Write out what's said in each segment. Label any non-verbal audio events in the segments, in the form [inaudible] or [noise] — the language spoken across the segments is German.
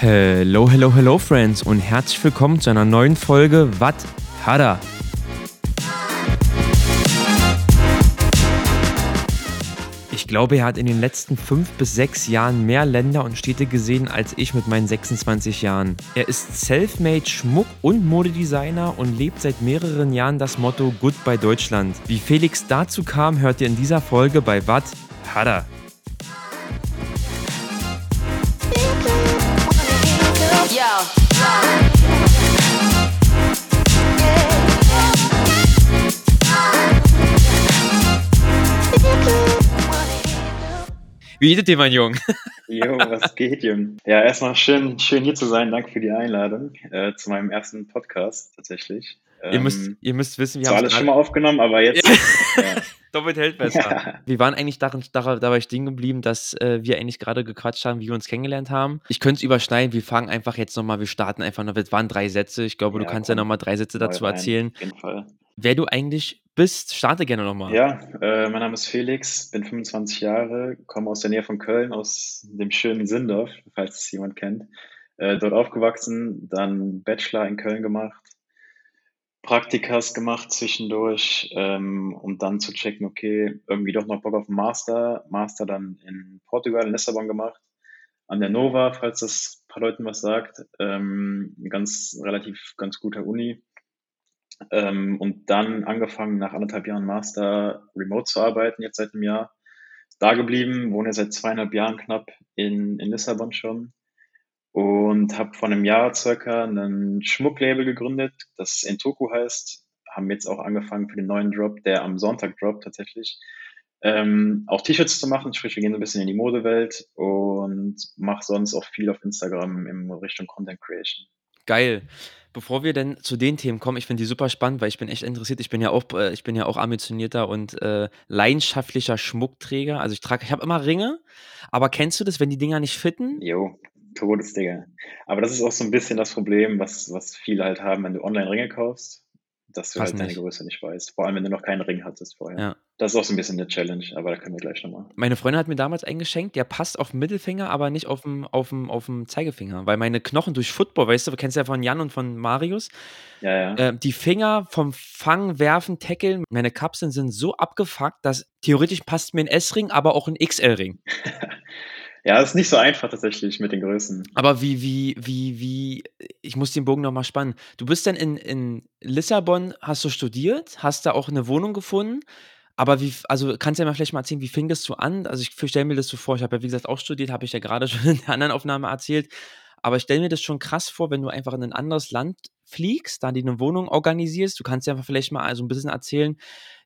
Hello, hello, hello, Friends und herzlich willkommen zu einer neuen Folge Wat Hada. Ich glaube, er hat in den letzten fünf bis sechs Jahren mehr Länder und Städte gesehen als ich mit meinen 26 Jahren. Er ist Selfmade Schmuck- und Modedesigner und lebt seit mehreren Jahren das Motto Goodbye Deutschland. Wie Felix dazu kam, hört ihr in dieser Folge bei Wat Hada. Wie geht dir, mein Junge? [laughs] Jo, was geht, Jung? Ja, erstmal schön, schön hier zu sein. Danke für die Einladung äh, zu meinem ersten Podcast tatsächlich. Ähm, ihr, müsst, ihr müsst wissen, wir haben alles schon mal aufgenommen, aber jetzt. [laughs] ja. [laughs] Doppelt hält besser. Ja. Wir waren eigentlich darin, dabei stehen geblieben, dass äh, wir eigentlich gerade gequatscht haben, wie wir uns kennengelernt haben. Ich könnte es überschneiden, wir fangen einfach jetzt nochmal, wir starten einfach noch. Es waren drei Sätze. Ich glaube, ja, du kannst komm, ja nochmal drei Sätze dazu rein, erzählen. Auf jeden Fall. Wer du eigentlich bist, starte gerne nochmal. Ja, äh, mein Name ist Felix, bin 25 Jahre, komme aus der Nähe von Köln, aus dem schönen Sindorf, falls es jemand kennt. Äh, dort aufgewachsen, dann Bachelor in Köln gemacht, Praktikas gemacht zwischendurch, ähm, um dann zu checken, okay, irgendwie doch noch Bock auf Master. Master dann in Portugal, in Lissabon gemacht, an der Nova, falls das ein paar Leuten was sagt. Ähm, ganz relativ ganz guter Uni. Ähm, und dann angefangen, nach anderthalb Jahren Master remote zu arbeiten, jetzt seit einem Jahr. Da geblieben, wohne seit zweieinhalb Jahren knapp in, in Lissabon schon und habe vor einem Jahr circa ein Schmucklabel gegründet, das Entoku heißt. Haben jetzt auch angefangen für den neuen Drop, der am Sonntag droppt tatsächlich, ähm, auch T-Shirts zu machen. Sprich, wir gehen so ein bisschen in die Modewelt und mache sonst auch viel auf Instagram in Richtung Content Creation. Geil. Bevor wir denn zu den Themen kommen, ich finde die super spannend, weil ich bin echt interessiert. Ich bin ja auch, äh, ich bin ja auch ambitionierter und äh, leidenschaftlicher Schmuckträger. Also ich trage, ich habe immer Ringe, aber kennst du das, wenn die Dinger nicht fitten? Jo, Todesdinger. Aber das ist auch so ein bisschen das Problem, was, was viele halt haben, wenn du online Ringe kaufst, dass du Pass halt deine nicht. Größe nicht weißt. Vor allem, wenn du noch keinen Ring hattest vorher. Ja. Das ist auch so ein bisschen eine Challenge, aber da können wir gleich nochmal. Meine Freundin hat mir damals eingeschenkt, der passt auf den Mittelfinger, aber nicht auf dem, auf dem, auf dem Zeigefinger. Weil meine Knochen durch Football, weißt du, du kennst ja von Jan und von Marius, ja, ja. Äh, die Finger vom Fangen, Werfen, Tackeln, meine Kapseln sind so abgefuckt, dass theoretisch passt mir ein S-Ring, aber auch ein XL-Ring. [laughs] Ja, ist nicht so einfach tatsächlich mit den Größen. Aber wie, wie, wie, wie, ich muss den Bogen nochmal spannen. Du bist dann in, in Lissabon, hast du studiert, hast da auch eine Wohnung gefunden. Aber wie, also kannst du ja mal vielleicht mal erzählen, wie fing das so an? Also ich stelle mir das so vor, ich habe ja wie gesagt auch studiert, habe ich ja gerade [laughs] schon in der anderen Aufnahme erzählt. Aber ich stelle mir das schon krass vor, wenn du einfach in ein anderes Land fliegst, da die eine Wohnung organisierst. Du kannst ja vielleicht mal so ein bisschen erzählen,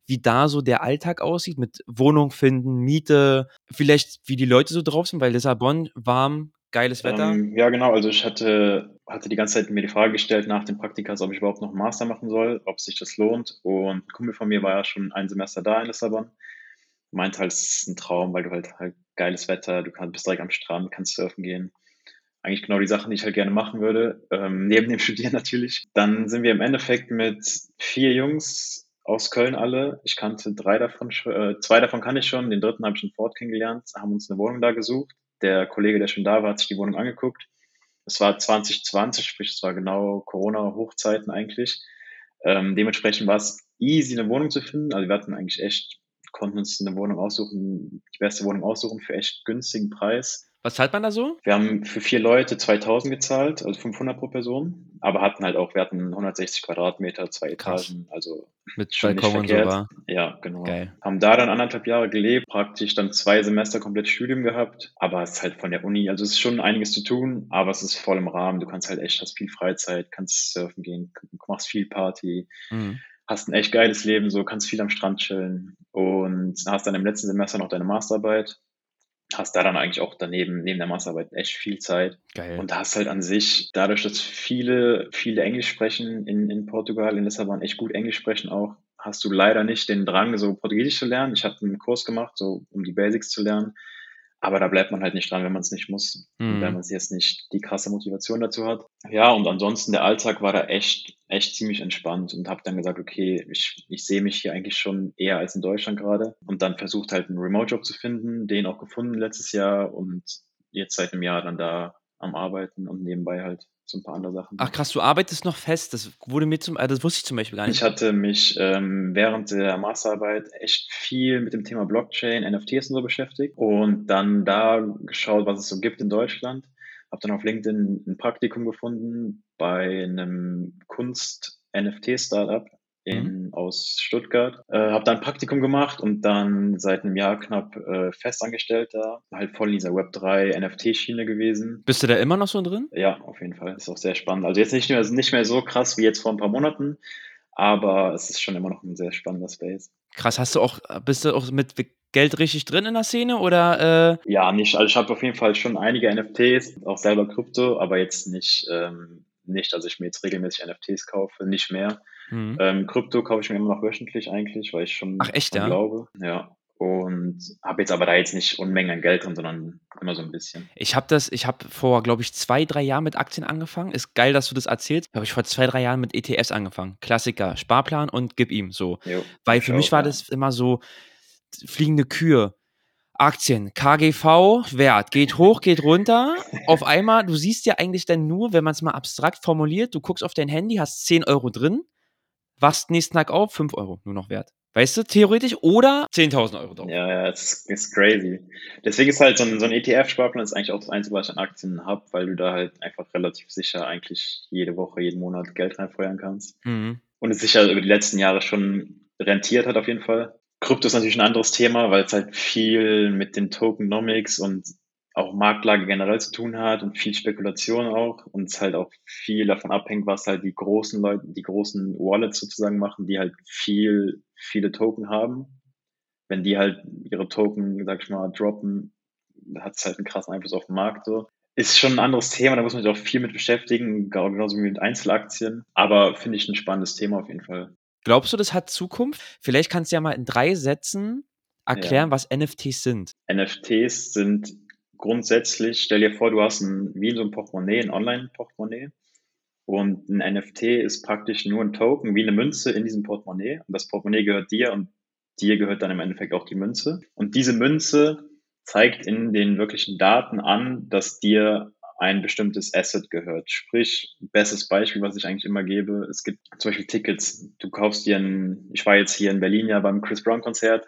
wie da so der Alltag aussieht mit Wohnung finden, Miete, vielleicht wie die Leute so drauf sind, weil Lissabon warm, geiles Wetter. Ähm, ja, genau. Also ich hatte, hatte die ganze Zeit mir die Frage gestellt nach dem Praktikas, ob ich überhaupt noch einen Master machen soll, ob sich das lohnt. Und ein Kumpel von mir war ja schon ein Semester da in Lissabon. Meint halt, es ist ein Traum, weil du halt halt geiles Wetter, du kannst bist direkt am Strand, kannst surfen gehen. Eigentlich genau die Sachen, die ich halt gerne machen würde, ähm, [laughs] neben dem Studieren natürlich. Dann sind wir im Endeffekt mit vier Jungs aus Köln alle. Ich kannte drei davon, äh, zwei davon kann ich schon, den dritten habe ich in Ford kennengelernt, haben uns eine Wohnung da gesucht. Der Kollege, der schon da war, hat sich die Wohnung angeguckt. Es war 2020, sprich, es war genau Corona-Hochzeiten eigentlich. Ähm, dementsprechend war es easy, eine Wohnung zu finden. Also wir hatten eigentlich echt, konnten uns eine Wohnung aussuchen, die beste Wohnung aussuchen für echt günstigen Preis. Was zahlt man da so? Wir haben für vier Leute 2000 gezahlt, also 500 pro Person, aber hatten halt auch, wir hatten 160 Quadratmeter, zwei Etagen, also mit Balkon und so war. Ja, genau. Geil. Haben da dann anderthalb Jahre gelebt, praktisch dann zwei Semester komplett Studium gehabt, aber es ist halt von der Uni, also es ist schon einiges zu tun, aber es ist voll im Rahmen. Du kannst halt echt, hast viel Freizeit, kannst surfen gehen, machst viel Party. Mhm hast ein echt geiles Leben, so kannst viel am Strand chillen und hast dann im letzten Semester noch deine Masterarbeit hast da dann eigentlich auch daneben, neben der Masterarbeit echt viel Zeit. Geil. Und hast halt an sich, dadurch, dass viele, viele Englisch sprechen in, in Portugal, in Lissabon echt gut Englisch sprechen auch, hast du leider nicht den Drang, so Portugiesisch zu lernen. Ich habe einen Kurs gemacht, so um die Basics zu lernen. Aber da bleibt man halt nicht dran, wenn man es nicht muss. Mhm. wenn man jetzt nicht die krasse Motivation dazu hat. Ja, und ansonsten der Alltag war da echt, echt ziemlich entspannt und habe dann gesagt, okay, ich, ich sehe mich hier eigentlich schon eher als in Deutschland gerade. Und dann versucht halt einen Remote-Job zu finden, den auch gefunden letztes Jahr und jetzt seit einem Jahr dann da am Arbeiten und nebenbei halt so ein paar andere Sachen. Ach krass, du arbeitest noch fest. Das wurde mir zum, äh, das wusste ich zum Beispiel gar nicht. Ich hatte mich ähm, während der Masterarbeit echt viel mit dem Thema Blockchain, NFTs und so beschäftigt und dann da geschaut, was es so gibt in Deutschland. Habe dann auf LinkedIn ein Praktikum gefunden bei einem Kunst-NFT-Startup in, mhm. aus Stuttgart. Äh, habe dann ein Praktikum gemacht und dann seit einem Jahr knapp äh, festangestellter, halt voll in dieser Web3 NFT-Schiene gewesen. Bist du da immer noch so drin? Ja, auf jeden Fall. Ist auch sehr spannend. Also jetzt nicht mehr, nicht mehr so krass wie jetzt vor ein paar Monaten, aber es ist schon immer noch ein sehr spannender Space. Krass, hast du auch, bist du auch mit Geld richtig drin in der Szene oder? Äh? Ja, nicht. Also ich habe auf jeden Fall schon einige NFTs, auch selber Krypto, aber jetzt nicht, ähm, nicht, dass ich mir jetzt regelmäßig NFTs kaufe, nicht mehr. Mhm. Ähm, Krypto kaufe ich mir immer noch wöchentlich eigentlich, weil ich schon Ach, echt, ja? glaube. Ja. Und habe jetzt aber da jetzt nicht Unmengen an Geld drin, sondern immer so ein bisschen. Ich habe das, ich habe vor, glaube ich, zwei, drei Jahren mit Aktien angefangen. Ist geil, dass du das erzählst. Habe ich vor zwei, drei Jahren mit ETFs angefangen. Klassiker, Sparplan und gib ihm so. Jo, Weil für mich auch, war ja. das immer so fliegende Kühe. Aktien, KGV, Wert, geht hoch, geht runter. Auf einmal, du siehst ja eigentlich dann nur, wenn man es mal abstrakt formuliert, du guckst auf dein Handy, hast 10 Euro drin, wachst nächsten Tag auf, 5 Euro nur noch wert. Weißt du, theoretisch oder 10.000 Euro drauf. Ja, ja, das ist crazy. Deswegen ist halt so ein, so ein ETF-Sparplan eigentlich auch das Einzige, was ich an Aktien habe, weil du da halt einfach relativ sicher eigentlich jede Woche, jeden Monat Geld reinfeuern kannst. Mhm. Und es sich ja über die letzten Jahre schon rentiert hat auf jeden Fall. Krypto ist natürlich ein anderes Thema, weil es halt viel mit den Tokenomics und auch Marktlage generell zu tun hat und viel Spekulation auch und es halt auch viel davon abhängt, was halt die großen Leute, die großen Wallets sozusagen machen, die halt viel, viele Token haben. Wenn die halt ihre Token, sag ich mal, droppen, hat es halt einen krassen Einfluss auf den Markt so. Ist schon ein anderes Thema, da muss man sich auch viel mit beschäftigen, genauso wie mit Einzelaktien. Aber finde ich ein spannendes Thema auf jeden Fall. Glaubst du, das hat Zukunft? Vielleicht kannst du ja mal in drei Sätzen erklären, ja. was NFTs sind. NFTs sind grundsätzlich, stell dir vor, du hast ein, wie so ein Portemonnaie, ein Online-Portemonnaie. Und ein NFT ist praktisch nur ein Token, wie eine Münze in diesem Portemonnaie. Und das Portemonnaie gehört dir und dir gehört dann im Endeffekt auch die Münze. Und diese Münze zeigt in den wirklichen Daten an, dass dir ein bestimmtes Asset gehört. Sprich, bestes Beispiel, was ich eigentlich immer gebe, es gibt zum Beispiel Tickets. Du kaufst dir ein, ich war jetzt hier in Berlin ja beim Chris Brown Konzert.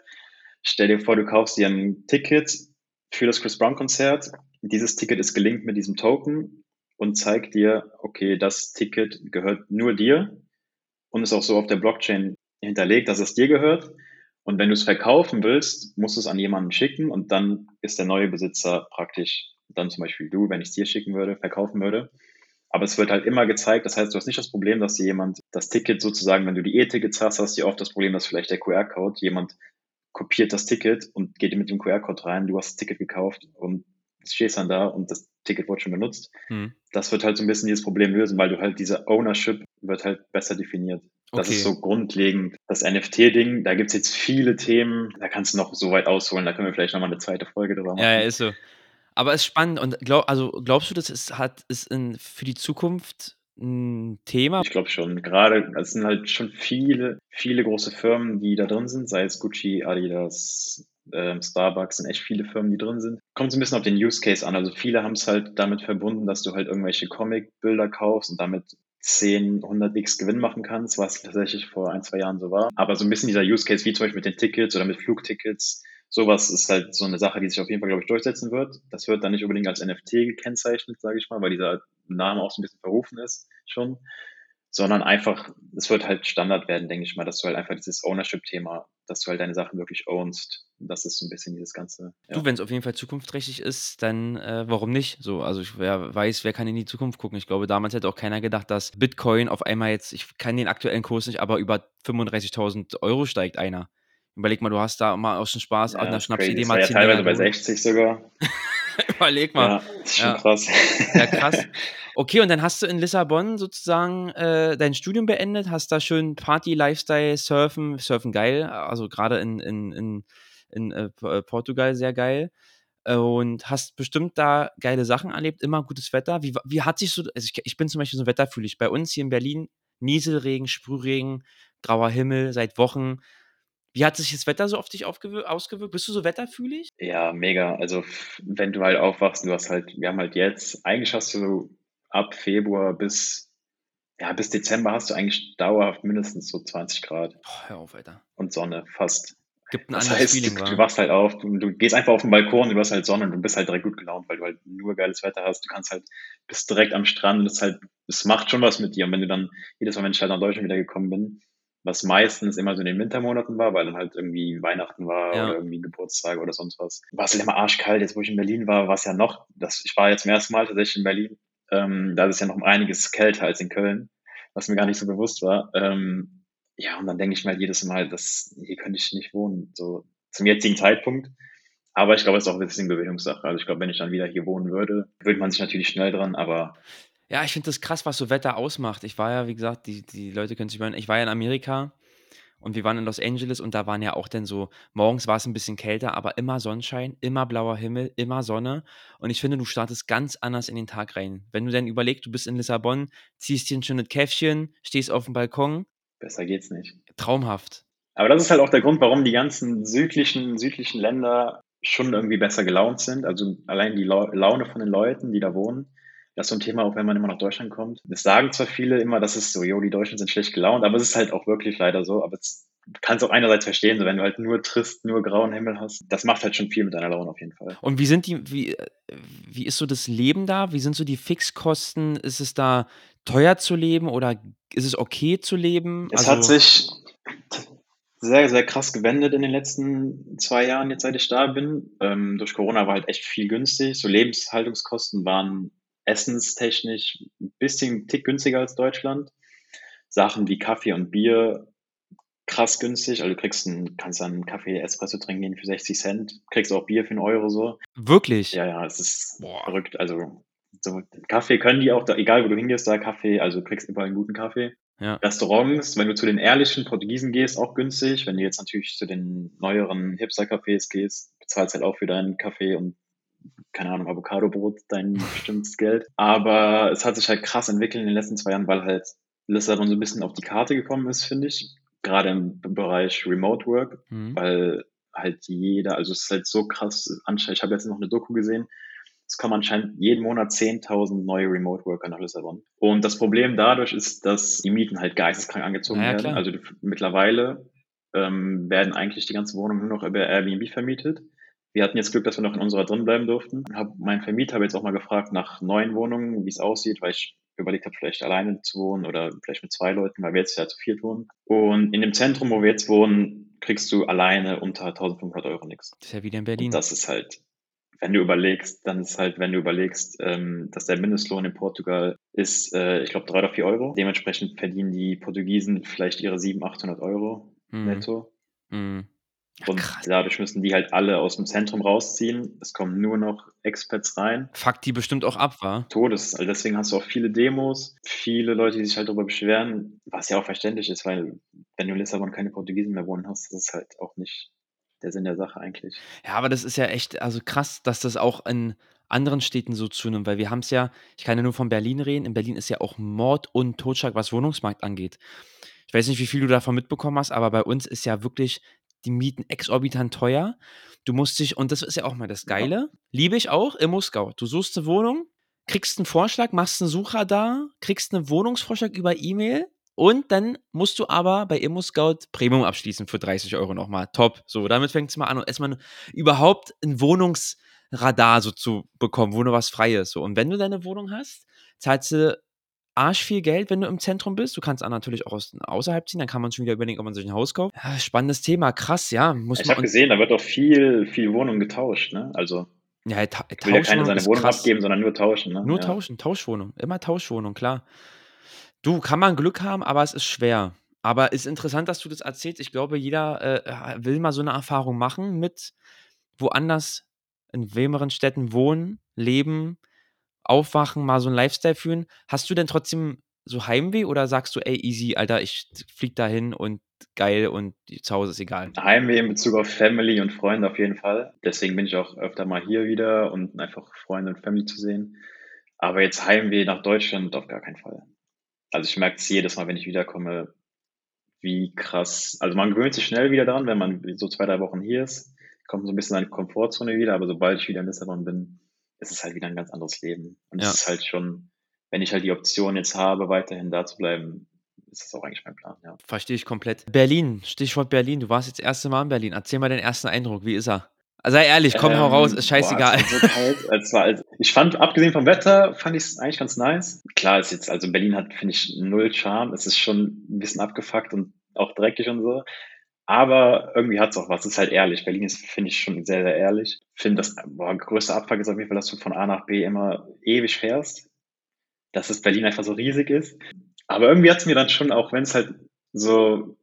Stell dir vor, du kaufst dir ein Ticket für das Chris Brown Konzert. Dieses Ticket ist gelinkt mit diesem Token und zeigt dir, okay, das Ticket gehört nur dir und ist auch so auf der Blockchain hinterlegt, dass es dir gehört. Und wenn du es verkaufen willst, musst du es an jemanden schicken und dann ist der neue Besitzer praktisch dann zum Beispiel du, wenn ich es dir schicken würde, verkaufen würde. Aber es wird halt immer gezeigt, das heißt, du hast nicht das Problem, dass dir jemand das Ticket sozusagen, wenn du die E-Tickets hast, hast du oft das Problem, dass vielleicht der QR-Code jemand kopiert das Ticket und geht mit dem QR-Code rein, du hast das Ticket gekauft und stehst dann da und das Ticket wurde schon benutzt. Hm. Das wird halt so ein bisschen dieses Problem lösen, weil du halt diese Ownership wird halt besser definiert. Das okay. ist so grundlegend. Das NFT-Ding, da gibt es jetzt viele Themen, da kannst du noch so weit ausholen, da können wir vielleicht nochmal eine zweite Folge drüber machen. Ja, ja ist so. Aber es ist spannend und glaub, also glaubst du, das ist, hat, ist in, für die Zukunft ein Thema? Ich glaube schon. Gerade, es sind halt schon viele, viele große Firmen, die da drin sind, sei es Gucci, Adidas, ähm, Starbucks, sind echt viele Firmen, die drin sind. Kommt so ein bisschen auf den Use Case an. Also viele haben es halt damit verbunden, dass du halt irgendwelche Comic-Bilder kaufst und damit 10, 100x Gewinn machen kannst, was tatsächlich vor ein, zwei Jahren so war. Aber so ein bisschen dieser Use Case, wie zum Beispiel mit den Tickets oder mit Flugtickets, sowas ist halt so eine Sache, die sich auf jeden Fall, glaube ich, durchsetzen wird. Das wird dann nicht unbedingt als NFT gekennzeichnet, sage ich mal, weil dieser Name auch so ein bisschen verrufen ist schon, sondern einfach, es wird halt Standard werden, denke ich mal, dass du halt einfach dieses Ownership-Thema, dass du halt deine Sachen wirklich ownst. Das ist so ein bisschen dieses Ganze. Ja. Du, wenn es auf jeden Fall zukunftsträchtig ist, dann äh, warum nicht? So, also ich wer weiß, wer kann in die Zukunft gucken. Ich glaube, damals hätte auch keiner gedacht, dass Bitcoin auf einmal jetzt, ich kann den aktuellen Kurs nicht, aber über 35.000 Euro steigt einer. Überleg mal, du hast da mal aus dem Spaß ja, einer Schnapsidee mal ja 10 teilweise bei 60 sogar. [laughs] Überleg mal. Ja, das ist schon ja. krass. Ja, krass. [laughs] Okay, und dann hast du in Lissabon sozusagen äh, dein Studium beendet, hast da schön Party, Lifestyle, Surfen, Surfen geil, also gerade in, in, in, in äh, äh Portugal sehr geil. Und hast bestimmt da geile Sachen erlebt, immer gutes Wetter. Wie, wie hat sich so, also ich, ich bin zum Beispiel so wetterfühlig. Bei uns hier in Berlin Nieselregen, Sprühregen, grauer Himmel seit Wochen Wie hat sich das Wetter so auf dich ausgewirkt? Bist du so wetterfühlig? Ja, mega. Also, wenn du halt aufwachst, du hast halt wir haben halt jetzt eigentlich hast du ab Februar bis ja, bis Dezember hast du eigentlich dauerhaft mindestens so 20 Grad Boah, hör auf, Alter. und Sonne, fast. Gibt 'n Das anderes heißt, Feeling, du du wa? wachst halt auf und du gehst einfach auf 'n Balkon du hast halt Sonne und du bist halt direkt gut gelaunt, weil du halt nur geiles Wetter hast. Du kannst halt bist direkt am Strand und es ist halt es macht schon was mit dir. Und wenn du dann jedes Mal, wenn ich halt nach Deutschland wiedergekommen bin, was meistens immer so in den Wintermonaten war, weil dann halt irgendwie Weihnachten war oder Ja. irgendwie Geburtstage oder sonst was, war's halt immer arschkalt. Jetzt, wo ich in Berlin war, war's ja noch das ich war jetzt zum ersten Mal tatsächlich in Berlin. Ähm, da ist es ja noch um einiges kälter als in Köln, was mir gar nicht so bewusst war. Ähm, ja, und dann denke ich mir halt jedes Mal, das hier könnte ich nicht wohnen, so zum jetzigen Zeitpunkt. Aber ich glaube, es ist auch 'n bisschen Gewöhnungssache. Also, ich glaube, wenn ich dann wieder hier wohnen würde, gewöhnt man sich natürlich schnell dran, aber Ja, ich finde das krass, was so Wetter ausmacht. Ich war ja, wie gesagt, die die Leute können sich wundern, ich war ja in Amerika und wir waren in Los Angeles und da waren ja auch dann so morgens war's 'n bisschen kälter, aber immer Sonnenschein, immer blauer Himmel, immer Sonne. Und ich finde, du startest ganz anders in den Tag rein. Wenn du dann überlegst, du bist in Lissabon, ziehst dir 'n schönes Käffchen, stehst aufm Balkon besser geht's nicht. traumhaft. Aber das ist halt auch der Grund, warum die ganzen südlichen südlichen Länder schon irgendwie besser gelaunt sind. Also, allein die Lau Laune von den Leuten, die da wohnen. Das ist so 'n Thema, auch wenn man immer nach Deutschland kommt. Das sagen zwar viele immer, das ist so: „Jo, die Deutschen sind schlecht gelaunt“, aber es ist halt auch wirklich leider so. Aber es du kannst auch einerseits verstehen, so wenn du halt nur trist, nur grauen Himmel hast, das macht halt schon viel mit deiner Laune auf jeden Fall. Und wie sind die wie wie ist so das Leben da? Wie sind so die Fixkosten? Ist es da teuer zu leben oder ist es okay zu leben? Es hat Also sich sehr, sehr krass gewendet in den letzten 2 Jahren jetzt, seit ich da bin. Ähm, durch Corona war halt echt viel günstig. So Lebenshaltungskosten waren essenstechnisch 'n bisschen Tick günstiger als Deutschland. Sachen wie Kaffee und Bier krass günstig. Also, du kriegst 'n kannst dann Kaffee Espresso trinken gehen für 60 Cent, kriegst auch Bier für 'n Euro so. Wirklich? Ja, ja, es ist Boah. verrückt. Also, so Kaffee können die auch da egal wo du hingehst, da Kaffee also, du kriegst überall 'n guten Kaffee. Ja. Restaurants, wenn du zu den ehrlichen Portugiesen gehst, auch günstig. Wenn du jetzt natürlich zu den neueren Hipster-Cafés gehst, bezahlst halt auch für deinen Kaffee und, keine Ahnung, Avocadobrot dein bestimmtes Geld. Aber es hat sich halt krass entwickelt in den letzten 2 Jahren, weil halt Lissabon so 'n bisschen auf die Karte gekommen ist, finde ich. Grade im Bereich Remote Work, Mhm. weil halt jeder also, es ist halt so krass anschei ich habe jetzt noch 'ne Doku gesehen. Es kommen anscheinend jeden Monat 10.000 neue Remote Worker nach Lissabon. Und das Problem dadurch ist, dass die Mieten halt geisteskrank angezogen ja, werden. klar. Also, mittlerweile, ähm, werden eigentlich die ganzen Wohnungen nur noch über Airbnb vermietet. Wir hatten jetzt Glück, dass wir noch in unserer drin bleiben durften. Habe meinen Vermieter habe jetzt auch mal gefragt nach neuen Wohnungen, wie's aussieht, weil ich überlegt habe, vielleicht alleine zu wohnen oder vielleicht mit 2 Leuten, weil wir jetzt ja zu viert wohnen. Und in dem Zentrum, wo wir jetzt wohnen, kriegst du alleine unter 1.500 € nix. Das ist ja wieder in Und Berlin. das ist halt wenn du überlegst dann ist halt wenn du überlegst, ähm, dass der Mindestlohn in Portugal ist, äh, ich glaube 3 oder 4 €. Dementsprechend verdienen die Portugiesen vielleicht ihre 700, 800 € Mhm. netto. Mhm. Und krass. dadurch müssen die halt alle aus'm Zentrum rausziehen. Es kommen nur noch Expats rein. Fuckt die bestimmt auch ab, wa? Todes. Also, deswegen hast du auch viele Demos, viele Leute, die sich halt darüber beschweren, was ja auch verständlich ist, weil wenn du in Lissabon keine Portugiesen mehr wohnen hast, das ist halt auch nicht der Sinn der Sache eigentlich. Ja, aber das ist ja echt also, krass, dass das auch in anderen Städten so zunimmt, weil wir haben's ja ich kann ja nur von Berlin reden. In Berlin ist ja auch Mord und Totschlag, was Wohnungsmarkt angeht. Ich weiß nicht, wie viel du davon mitbekommen hast, aber bei uns ist ja wirklich die Mieten exorbitant teuer. Du musst dich und das ist ja auch mal das Ja. Geile, liebe ich auch, ImmoScout. Du suchst 'ne Wohnung, kriegst 'n Vorschlag, machst 'n Suchradar, kriegst 'nen Wohnungsvorschlag über E-Mail und dann musst du aber bei ImmoScout Premium abschließen für 30 € noch mal. Top. So, damit fängt's mal an. Und erst mal überhaupt 'n Wohnungsradar so zu bekommen, wo noch was frei ist, so. Und wenn du deine Wohnung hast, zahlst du arschviel Geld, wenn du im Zentrum bist. Du kannst dann natürlich auch aus außerhalb ziehen, dann kann man schon wieder überlegen, ob man sich 'n Haus kauft. Ja, spannendes Thema, krass, ja, muss Ich habe gesehen, da wird auch viel viel Wohnungen getauscht, ne? Also Ja, Ta will ja Tauschwohnung seine Wohnung krass. abgeben, sondern nur tauschen, ne? Nur Ja. tauschen, Tauschwohnung, immer Tauschwohnung, klar. Du, kann man Glück haben, aber es ist schwer. Aber ist interessant, dass du das erzählst. Ich glaube, jeder, äh, will mal so 'ne Erfahrung machen mit woanders in wärmeren Städten wohnen, leben, aufwachen, mal so 'n Lifestyle führen. Hast du denn trotzdem so Heimweh oder sagst du: „Ey, easy, Alter, ich fliege dahin und geil und zu Hause ist egal?“ Heimweh in Bezug auf Family und Freunde auf jeden Fall. Deswegen bin ich auch öfter mal hier wieder und einfach Freunde und Family zu sehen. Aber jetzt Heimweh nach Deutschland auf gar keinen Fall. Also, ich merke es jedes Mal, wenn ich wiederkomme, wie krass. Also man gewöhnt sich schnell wieder daran, wenn man so zwei, drei Wochen hier ist, kommt so ein bisschen in die Komfortzone wieder, aber sobald ich wieder in Lissabon bin, ist es halt wieder ein ganz anderes Leben. Und es Ja. ist halt schon, wenn ich halt die Option jetzt habe, weiterhin da zu bleiben, ist das auch eigentlich mein Plan, ja. Verstehe ich komplett. Berlin, Stichwort Berlin. Du warst jetzt das erste Mal in Berlin. Erzähl mal deinen ersten Eindruck. Wie ist er? Sei ehrlich, komm, hau raus, Ähm, ist boah, scheißegal. war so kalt. [laughs] Es war, also, ich fand, abgesehen vom Wetter, fand ich es eigentlich ganz nice. Klar, ist jetzt, also Berlin hat, finde ich, null Charme. Es ist schon ein bisschen abgefuckt und auch dreckig und so. Aber irgendwie hat es auch was. Es ist halt ehrlich. Berlin ist, finde ich, schon sehr, sehr ehrlich. Ich finde, das boah, größte Abfuck ist auf jeden Fall, dass du von A nach B immer ewig fährst. Dass es Berlin einfach so riesig ist. Aber irgendwie hat es mir dann schon, auch wenn es halt so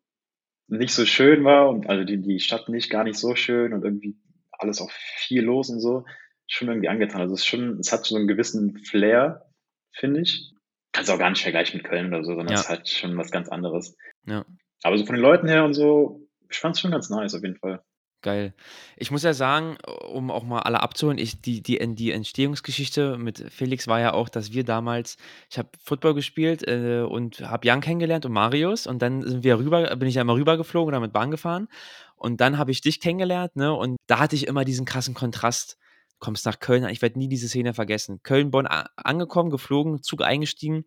nicht so schön war und also die, die Stadt nicht gar nicht so schön und irgendwie alles auch viel los und so, schon irgendwie angetan. Also es ist schon, es hat so einen gewissen Flair, finde ich. Kannst auch gar nicht vergleichen mit Köln oder so, sondern Ja. es ist halt schon was ganz anderes. Ja. Aber so von den Leuten her und so, ich fand es schon ganz nice auf jeden Fall. Geil. Ich muss ja sagen, um auch mal alle abzuholen, ich, die, die, die Entstehungsgeschichte mit Felix war ja auch, dass wir damals, ich habe Football gespielt äh, und habe Jan kennengelernt und Marius und dann sind wir rüber, bin ich ja immer rübergeflogen oder mit Bahn gefahren und dann habe ich dich kennengelernt, ne? Und da hatte ich immer diesen krassen Kontrast. Kommst nach Köln, ich werde nie diese Szene vergessen. Köln, Bonn angekommen, geflogen, Zug eingestiegen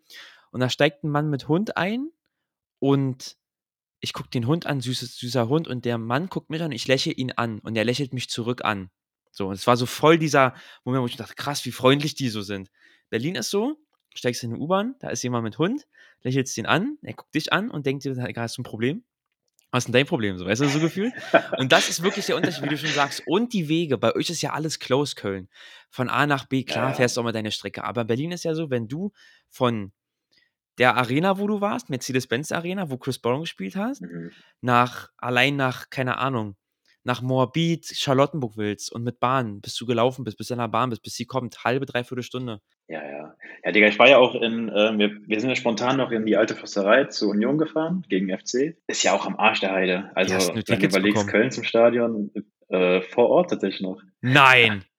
und da steigt ein Mann mit Hund ein und ich gucke den Hund an, süßes, süßer Hund, und der Mann guckt mich an und ich lächle ihn an und er lächelt mich zurück an. So, und es war so voll dieser Moment, wo ich dachte, krass, wie freundlich die so sind. Berlin ist so, steigst in eine U-Bahn, da ist jemand mit Hund, lächelst ihn an, er guckt dich an und denkt dir, hast du ein Problem? Was ist denn dein Problem? So, weißt du, so gefühlt? Und das ist wirklich der Unterschied, wie du schon sagst. Und die Wege. Bei euch ist ja alles close, Köln. Von A nach B, klar, Ja. fährst du auch mal deine Strecke. Aber Berlin ist ja so, wenn du von der Arena, wo du warst, Mercedes-Benz Arena, wo Chris Brown gespielt hast, Mhm. nach, allein nach, keine Ahnung, nach Moabit, Charlottenburg willst und mit Bahn, bis du gelaufen bist, bis du in der Bahn bist, bis sie kommt, halbe, dreiviertel Stunde. Ja, ja. Ja, Digga, ich war ja auch in, ähm, wir, wir sind ja spontan noch in die alte Försterei zur Union gefahren, gegen FC. Ist ja auch am Arsch der Heide. Also, du wenn du überlegst, bekommen? Köln zum Stadion, äh, vor Ort tatsächlich noch. Nein! [laughs]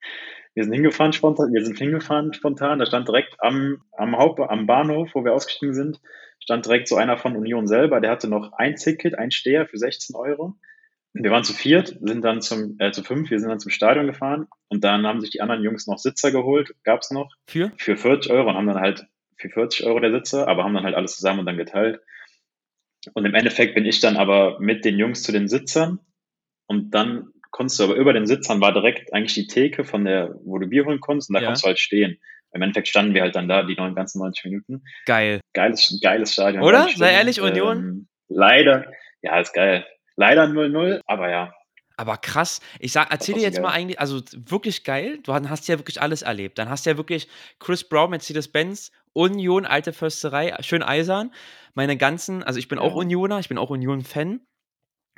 Wir sind hingefahren spontan, wir sind hingefahren spontan, da stand direkt am, am Haupt, am Bahnhof, wo wir ausgestiegen sind, stand direkt so einer von Union selber, der hatte noch ein Ticket, ein Steher für 16 Euro. Wir waren zu viert, sind dann zum, äh, zu fünf, wir sind dann zum Stadion gefahren und dann haben sich die anderen Jungs noch Sitzer geholt, gab's noch, Für? für 40 Euro und haben dann halt für 40 Euro der Sitzer, aber haben dann halt alles zusammen und dann geteilt. Und im Endeffekt bin ich dann aber mit den Jungs zu den Sitzern und dann konntest du aber über den Sitzern war direkt eigentlich die Theke von der, wo du Bier holen konntest und da Ja. konntest du halt stehen. Im Endeffekt standen wir halt dann da die neun, ganzen 90 Minuten. Geil. Geiles, geiles Stadion. Oder? Sei ehrlich, Union? Ähm, leider, ja, ist geil. Leider 0-0, aber ja. Aber krass. Ich sag, erzähl dir jetzt mal geil. eigentlich, also wirklich geil. Du hast ja wirklich alles erlebt. Dann hast du ja wirklich Chris Brown, Mercedes-Benz, Union, alte Försterei, schön eisern. Meine ganzen, also ich bin auch Ja. Unioner, ich bin auch Union-Fan.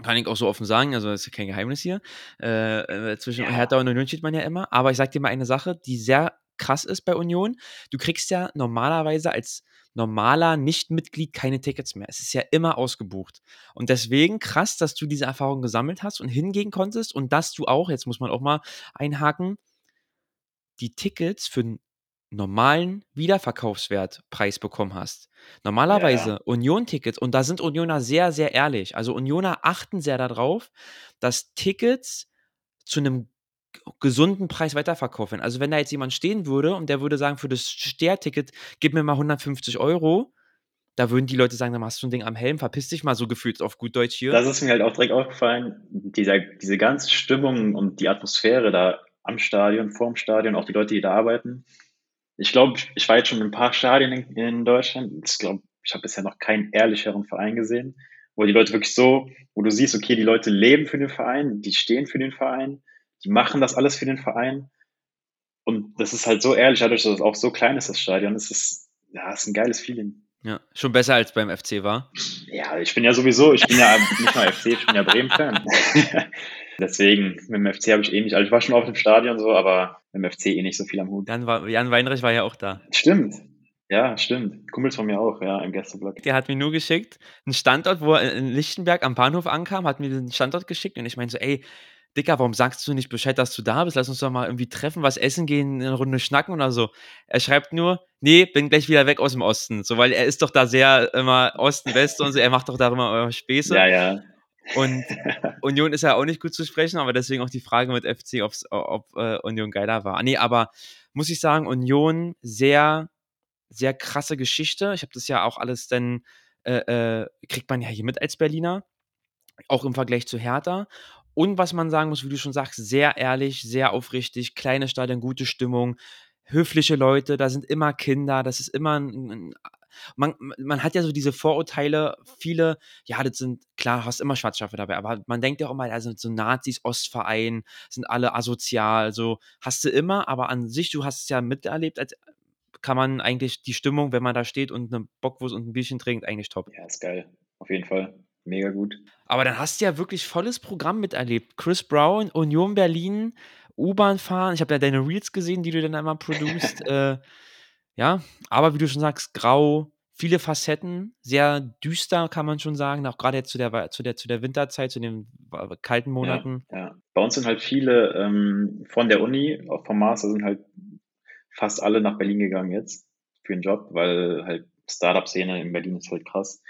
Kann ich auch so offen sagen, also das ist kein Geheimnis hier. Äh, äh, zwischen Ja. Hertha und Union steht man ja immer. Aber ich sag dir mal eine Sache, die sehr krass ist bei Union. Du kriegst ja normalerweise als normaler Nicht-Mitglied keine Tickets mehr. Es ist ja immer ausgebucht. Und deswegen krass, dass du diese Erfahrung gesammelt hast und hingehen konntest und dass du auch, jetzt muss man auch mal einhaken, die Tickets für einen normalen Wiederverkaufswertpreis bekommen hast. Normalerweise Union-Tickets, und da sind Unioner sehr, sehr ehrlich. Also Unioner achten sehr darauf, dass Tickets zu einem gesunden Preis weiterverkauft werden. Also wenn da jetzt jemand stehen würde und der würde sagen, für das Sterticket, gib mir mal 150 Euro, da würden die Leute sagen, dann machst du ein Ding am Helm, verpiss dich mal so gefühlt auf gut Deutsch hier. Das ist mir halt auch direkt aufgefallen, dieser, diese ganze Stimmung und die Atmosphäre da am Stadion, vorm Stadion, auch die Leute, die da arbeiten. Ich glaube, ich war jetzt schon in ein paar Stadien in, in Deutschland. Ich glaube, ich habe bisher noch keinen ehrlicheren Verein gesehen, wo die Leute wirklich so, wo du siehst, okay, die Leute leben für den Verein, die stehen für den Verein, die machen das alles für den Verein. Und das ist halt so ehrlich, dadurch, dass es auch so klein ist, das Stadion. Es ist, ja, es ist ein geiles Feeling. ja, schon besser als beim FC war. Ja, ich bin ja sowieso, ich bin ja nicht mal FC, ich bin ja Bremen-Fan. [laughs] Deswegen, mit dem FC habe ich eh nicht, also ich war schon auf dem Stadion so, aber mit dem FC eh nicht so viel am Hut. Jan, war, Jan Weinreich war ja auch da. Stimmt. Ja, stimmt. Kumpels von mir auch, ja, im Gästeblock. Der hat mir nur geschickt, einen Standort, wo er in Lichtenberg am Bahnhof ankam, hat mir den Standort geschickt und ich meinte so, ey, Dicker, warum sagst du nicht Bescheid, dass du da bist? Lass uns doch mal irgendwie treffen, was essen gehen, eine Runde schnacken oder so. Er schreibt nur, nee, bin gleich wieder weg aus dem Osten. So, weil er ist doch da sehr immer Osten, Westen und so, er macht doch da immer Späße. Ja, ja. Und [laughs] Union ist ja auch nicht gut zu sprechen, aber deswegen auch die Frage mit FC, ob äh, Union geiler war. Nee, aber muss ich sagen, Union sehr, sehr krasse Geschichte. Ich habe das ja auch alles dann, äh, äh, kriegt man ja hier mit als Berliner, auch im Vergleich zu Hertha. Und was man sagen muss, wie du schon sagst, sehr ehrlich, sehr aufrichtig, kleine Stadion, gute Stimmung, höfliche Leute, da sind immer Kinder, das ist immer ein, ein man, man hat ja so diese Vorurteile, viele, ja, das sind, klar, hast immer Schwarzschafe dabei, aber man denkt ja auch immer, also so Nazis, Ostverein, sind alle asozial, so hast du immer, aber an sich, du hast es ja miterlebt, als kann man eigentlich die Stimmung, wenn man da steht und eine Bockwurst und ein Bierchen trinkt, eigentlich top. Ja, ist geil. Auf jeden Fall. Mega gut. Aber dann hast du ja wirklich volles Programm miterlebt. Chris Brown, Union Berlin, U-Bahn fahren. Ich habe ja deine Reels gesehen, die du dann einmal produzst. [laughs] äh, ja, aber wie du schon sagst, grau, viele Facetten, sehr düster, kann man schon sagen, auch gerade jetzt zu der, zu der, zu der Winterzeit, zu den kalten Monaten. Ja, ja. Bei uns sind halt viele ähm, von der Uni, auch vom Master, sind halt fast alle nach Berlin gegangen jetzt für einen Job, weil halt Startup-Szene in Berlin ist halt krass.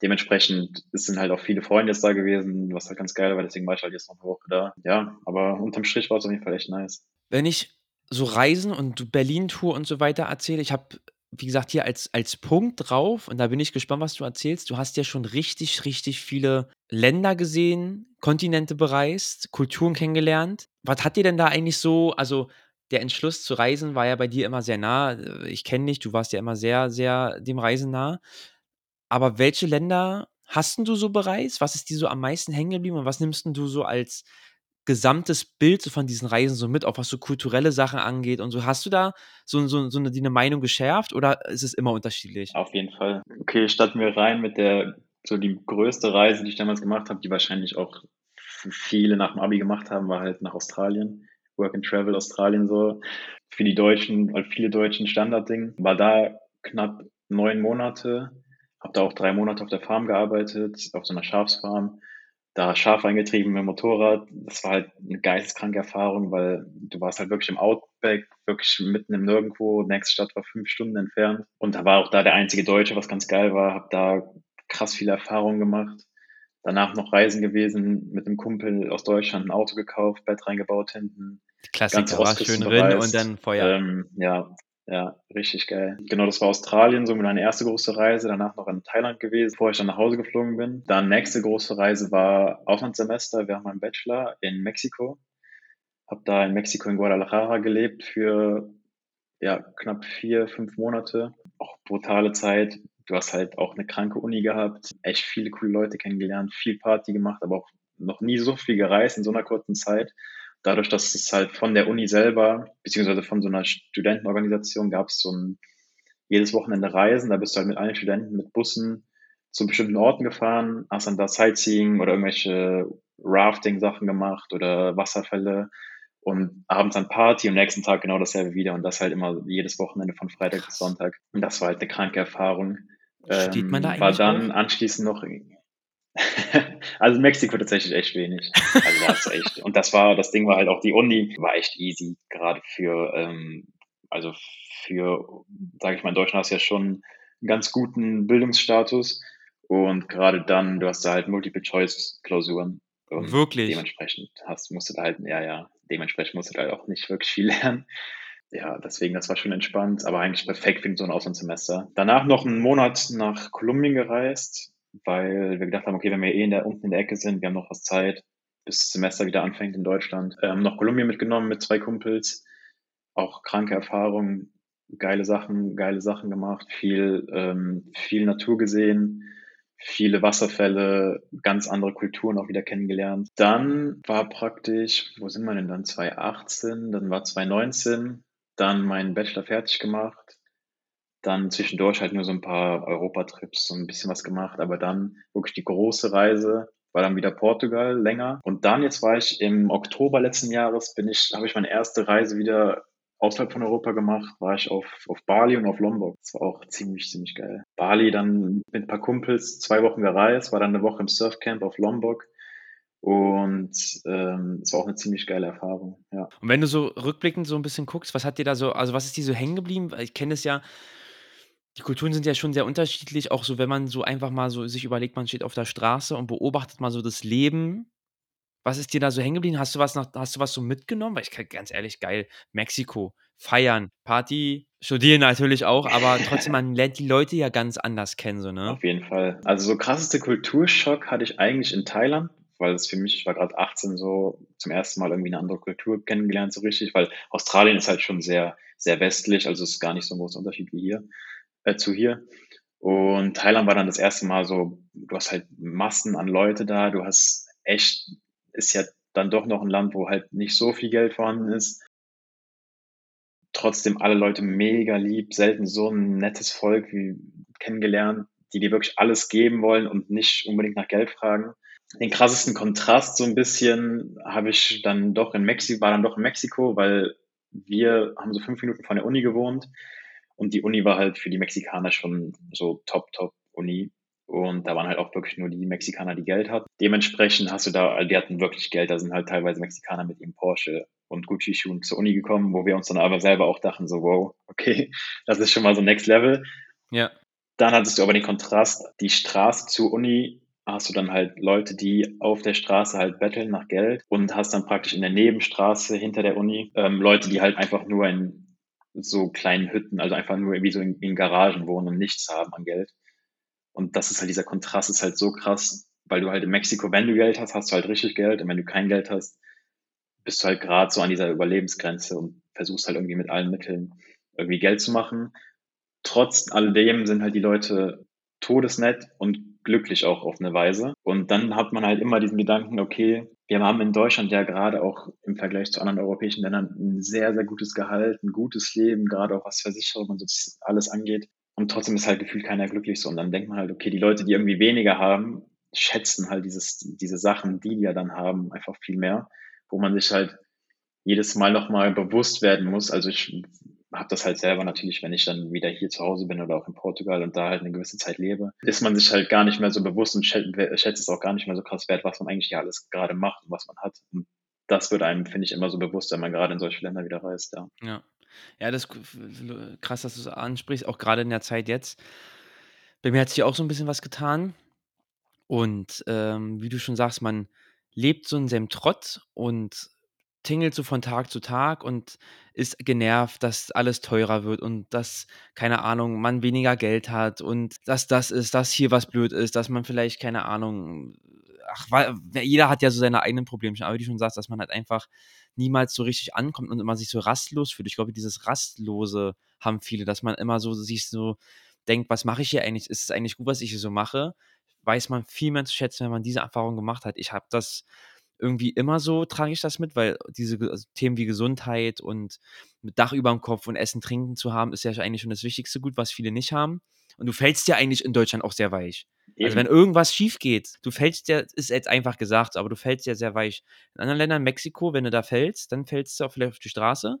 Dementsprechend sind halt auch viele Freunde jetzt da gewesen, was halt ganz geil war, deswegen war ich halt jetzt noch eine Woche da. Ja, aber unterm Strich war es auf jeden Fall echt nice. Wenn ich so Reisen und Berlin-Tour und so weiter erzähle. Ich habe, wie gesagt, hier als, als Punkt drauf, und da bin ich gespannt, was du erzählst. Du hast ja schon richtig, richtig viele Länder gesehen, Kontinente bereist, Kulturen kennengelernt. Was hat dir denn da eigentlich so, also der Entschluss zu reisen war ja bei dir immer sehr nah. Ich kenne dich, du warst ja immer sehr, sehr dem Reisen nah. Aber welche Länder hast du so bereist? Was ist dir so am meisten hängen geblieben und was nimmst du so als gesamtes Bild von diesen Reisen so mit, auch was so kulturelle Sachen angeht und so. Hast du da so, so, so eine, eine Meinung geschärft oder ist es immer unterschiedlich? Auf jeden Fall. Okay, starten wir rein mit der, so die größte Reise, die ich damals gemacht habe, die wahrscheinlich auch viele nach dem Abi gemacht haben, war halt nach Australien. Work and Travel Australien so. Für die Deutschen, weil viele Deutschen Standardding. War da knapp neun Monate. Habe da auch drei Monate auf der Farm gearbeitet, auf so einer Schafsfarm da scharf eingetrieben mit dem Motorrad. Das war halt eine geisteskranke Erfahrung, weil du warst halt wirklich im Outback, wirklich mitten im Nirgendwo. Nächste Stadt war fünf Stunden entfernt. Und da war auch da der einzige Deutsche, was ganz geil war. Hab da krass viele Erfahrungen gemacht. Danach noch Reisen gewesen, mit einem Kumpel aus Deutschland ein Auto gekauft, Bett reingebaut hinten. Klassiker, war schön drin und dann Feuer. Ähm, ja, ja, richtig geil. Genau, das war Australien, so meine erste große Reise, danach noch in Thailand gewesen, bevor ich dann nach Hause geflogen bin. Dann nächste große Reise war Auslandssemester während meinem Bachelor in Mexiko. Hab da in Mexiko in Guadalajara gelebt für ja, knapp vier, fünf Monate. Auch brutale Zeit. Du hast halt auch eine kranke Uni gehabt, echt viele coole Leute kennengelernt, viel Party gemacht, aber auch noch nie so viel gereist in so einer kurzen Zeit dadurch, dass es halt von der Uni selber, beziehungsweise von so einer Studentenorganisation gab es so ein jedes Wochenende Reisen, da bist du halt mit allen Studenten mit Bussen zu bestimmten Orten gefahren, hast dann da Sightseeing oder irgendwelche Rafting-Sachen gemacht oder Wasserfälle und abends dann Party und nächsten Tag genau dasselbe wieder und das halt immer jedes Wochenende von Freitag bis Sonntag. Und das war halt eine kranke Erfahrung. Steht man da ähm, war dann anschließend noch [laughs] also Mexiko tatsächlich echt wenig. Also das echt. Und das war, das Ding war halt auch die Uni, war echt easy, gerade für, ähm, also für, sage ich mal, in Deutschland hast du ja schon einen ganz guten Bildungsstatus. Und gerade dann, du hast da halt Multiple-Choice-Klausuren. Wirklich? Dementsprechend hast, musst du halt, ja, ja, dementsprechend musst du halt auch nicht wirklich viel lernen. Ja, deswegen, das war schon entspannt, aber eigentlich perfekt für so ein Auslandssemester. Danach noch einen Monat nach Kolumbien gereist, weil wir gedacht haben, okay, wenn wir eh in der, unten in der Ecke sind, wir haben noch was Zeit, bis das Semester wieder anfängt in Deutschland. Ähm, noch Kolumbien mitgenommen mit zwei Kumpels, auch kranke Erfahrungen, geile Sachen, geile Sachen gemacht, viel, ähm, viel Natur gesehen, viele Wasserfälle, ganz andere Kulturen auch wieder kennengelernt. Dann war praktisch, wo sind wir denn dann? 2018, dann war 2019, dann meinen Bachelor fertig gemacht, dann zwischendurch halt nur so ein paar Europatrips, so ein bisschen was gemacht, aber dann wirklich die große Reise war dann wieder Portugal länger. Und dann jetzt war ich im Oktober letzten Jahres, bin ich, habe ich meine erste Reise wieder außerhalb von Europa gemacht, war ich auf, auf Bali und auf Lombok. Das war auch ziemlich, ziemlich geil. Bali dann mit ein paar Kumpels zwei Wochen gereist, war dann eine Woche im Surfcamp auf Lombok Und ähm, es war auch eine ziemlich geile Erfahrung, ja. Und wenn du so rückblickend so ein bisschen guckst, was hat dir da so also, was ist dir so hängen geblieben? Ich kenne es ja die Kulturen sind ja schon sehr unterschiedlich, auch so, wenn man so einfach mal so sich überlegt, man steht auf der Straße und beobachtet mal so das Leben. Was ist dir da so hängen geblieben? Hast du was noch hast du was so mitgenommen? Weil ich kann ganz ehrlich, geil, Mexiko, feiern, Party, studieren natürlich auch, aber trotzdem, man lernt die Leute ja ganz anders kennen so, ne? Auf jeden Fall. Also, so krasseste Kulturschock hatte ich eigentlich in Thailand, weil es für mich ich war gerade 18 so zum ersten Mal irgendwie eine andere Kultur kennengelernt so richtig, weil Australien ist halt schon sehr sehr westlich, also, es ist gar nicht so 'n großer Unterschied wie hier äh, zu hier. Und Thailand war dann das erste Mal so du hast halt Massen an Leute da, du hast echt ist ja dann doch noch ein Land, wo halt nicht so viel Geld vorhanden ist. Trotzdem alle Leute mega lieb, selten so ein nettes Volk wie kennengelernt, die dir wirklich alles geben wollen und nicht unbedingt nach Geld fragen. Den krassesten Kontrast so ein bisschen habe ich dann doch in Mexiko war dann doch in Mexiko, weil wir haben so fünf Minuten von der Uni gewohnt und die Uni war halt für die Mexikaner schon so top, top Uni. Und da waren halt auch wirklich nur die Mexikaner, die Geld hatten. Dementsprechend hast du da, die hatten wirklich Geld. Da sind halt teilweise Mexikaner mit ihrem Porsche und Gucci-Schuhen zur Uni gekommen, wo wir uns dann aber selber auch dachten, so, wow, okay, [laughs] das ist schon mal so Next Level. Ja. Dann hattest du aber den Kontrast, die Straße zur Uni hast du dann halt Leute, die auf der Straße halt betteln nach Geld und hast dann praktisch in der Nebenstraße hinter der Uni ähm, Leute, die halt einfach nur in so kleinen Hütten, also einfach nur wie so in, in Garagen wohnen und nichts haben an Geld. Und das ist halt dieser Kontrast ist halt so krass, weil du halt in Mexiko, wenn du Geld hast, hast du halt richtig Geld und wenn du kein Geld hast, bist du halt gerade so an dieser Überlebensgrenze und versuchst halt irgendwie mit allen Mitteln irgendwie Geld zu machen. Trotz alledem sind halt die Leute todesnett und glücklich auch auf eine Weise. Und dann hat man halt immer diesen Gedanken, okay, wir haben in Deutschland ja gerade auch im Vergleich zu anderen europäischen Ländern ein sehr, sehr gutes Gehalt, ein gutes Leben, gerade auch was Versicherung und so alles angeht. Und trotzdem ist halt gefühlt keiner glücklich so. Und dann denkt man halt, okay, die Leute, die irgendwie weniger haben, schätzen halt dieses, diese Sachen, die die ja dann haben, einfach viel mehr, wo man sich halt jedes Mal nochmal bewusst werden muss. Also ich habe das halt selber natürlich, wenn ich dann wieder hier zu Hause bin oder auch in Portugal und da halt eine gewisse Zeit lebe, ist man sich halt gar nicht mehr so bewusst und schätzt, es auch gar nicht mehr so krass wert, was man eigentlich hier alles gerade macht und was man hat. Und das wird einem, finde ich, immer so bewusst, wenn man gerade in solche Länder wieder reist, ja. Ja. Ja, das krass, dass du es ansprichst, auch gerade in der Zeit jetzt. Bei mir hat sich auch so ein bisschen was getan. Und, ähm, wie du schon sagst, man lebt so in seinem Trott und tingelt so von Tag zu Tag und ist genervt, dass alles teurer wird und dass, keine Ahnung, man weniger Geld hat und dass das ist, dass hier was blöd ist, dass man vielleicht, keine Ahnung ach, weil jeder hat ja so seine eigenen Problemchen, aber wie du schon sagst, dass man halt einfach niemals so richtig ankommt und immer sich so rastlos fühlt. Ich glaube, dieses Rastlose haben viele, dass man immer so sich so denkt: „Was mache ich hier eigentlich? Ist es eigentlich gut, was ich hier so mache?“ Weiß man viel mehr zu schätzen, wenn man diese Erfahrung gemacht hat. Ich habe das irgendwie immer so trage ich das mit, weil diese also Themen wie Gesundheit und mit Dach über dem Kopf und Essen, Trinken zu haben, ist ja eigentlich schon das wichtigste Gut, was viele nicht haben. Und du fällst ja eigentlich in Deutschland auch sehr weich. Also, wenn irgendwas schief geht, du fällst ja ist jetzt einfach gesagt, aber du fällst ja sehr weich. In anderen Ländern, Mexiko, wenn du da fällst, dann fällst du auch vielleicht auf die Straße.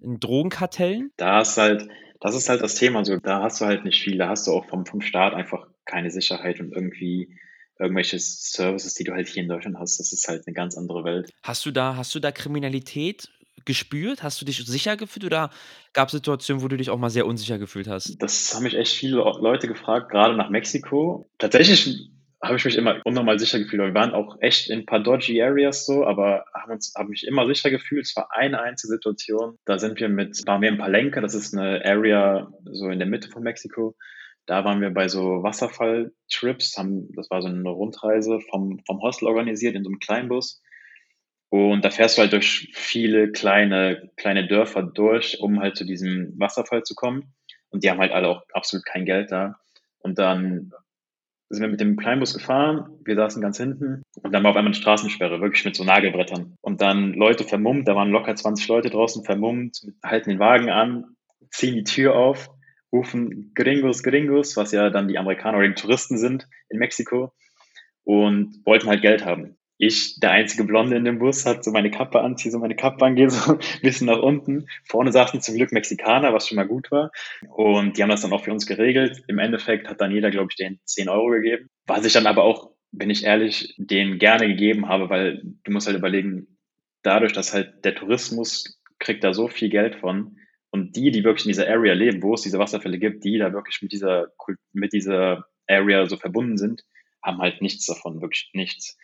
In Drogenkartellen. Da ist halt das ist halt das Thema so, da hast du halt nicht viel. Da hast du auch vom vom Staat einfach keine Sicherheit und irgendwie irgendwelche Services, die du halt hier in Deutschland hast. Das ist halt eine ganz andere Welt. Hast du da hast du da Kriminalität gespürt? Hast du dich sicher gefühlt oder gab's Situationen, wo du dich auch mal sehr unsicher gefühlt hast? Das haben mich echt viele Leute gefragt, gerade nach Mexiko. Tatsächlich habe ich mich immer unnormal sicher gefühlt. Wir waren auch echt in ein paar dodgy Areas so, aber haben uns, haben mich immer sicher gefühlt. Es war eine einzige Situation. Da sind wir mit, waren wir in Palenque, das ist eine Area so in der Mitte von Mexiko. Da waren wir bei so Wasserfall-Trips, haben, das war so eine Rundreise vom, vom Hostel organisiert in so einem Kleinbus. Und da fährst du halt durch viele kleine, kleine Dörfer durch, um halt zu diesem Wasserfall zu kommen. Und die haben halt alle auch absolut kein Geld da. Und dann sind wir mit dem Kleinbus gefahren, wir saßen ganz hinten und dann war auf einmal eine Straßensperre, wirklich mit so Nagelbrettern. Und dann Leute vermummt, da waren locker 20 Leute draußen vermummt, halten den Wagen an, ziehen die Tür auf, rufen Gringos, Gringos, was ja dann die Amerikaner oder die Touristen sind in Mexiko und wollten halt Geld haben ich, der einzige Blonde in dem Bus, hat so meine Kappe an, ziehe so meine Kappe an, gehe so [laughs] ein bisschen nach unten. Vorne saßen zum Glück Mexikaner, was schon mal gut war. Und die haben das dann auch für uns geregelt. Im Endeffekt hat dann jeder, glaube ich, den 10 Euro gegeben. Was ich dann aber auch bin ich ehrlich, denen gerne gegeben habe, weil du musst halt überlegen, dadurch, dass halt der Tourismus kriegt da so viel Geld von und die, die wirklich in dieser Area leben, wo es diese Wasserfälle gibt, die da wirklich mit dieser, mit dieser Area so verbunden sind, haben halt nichts davon, wirklich nichts.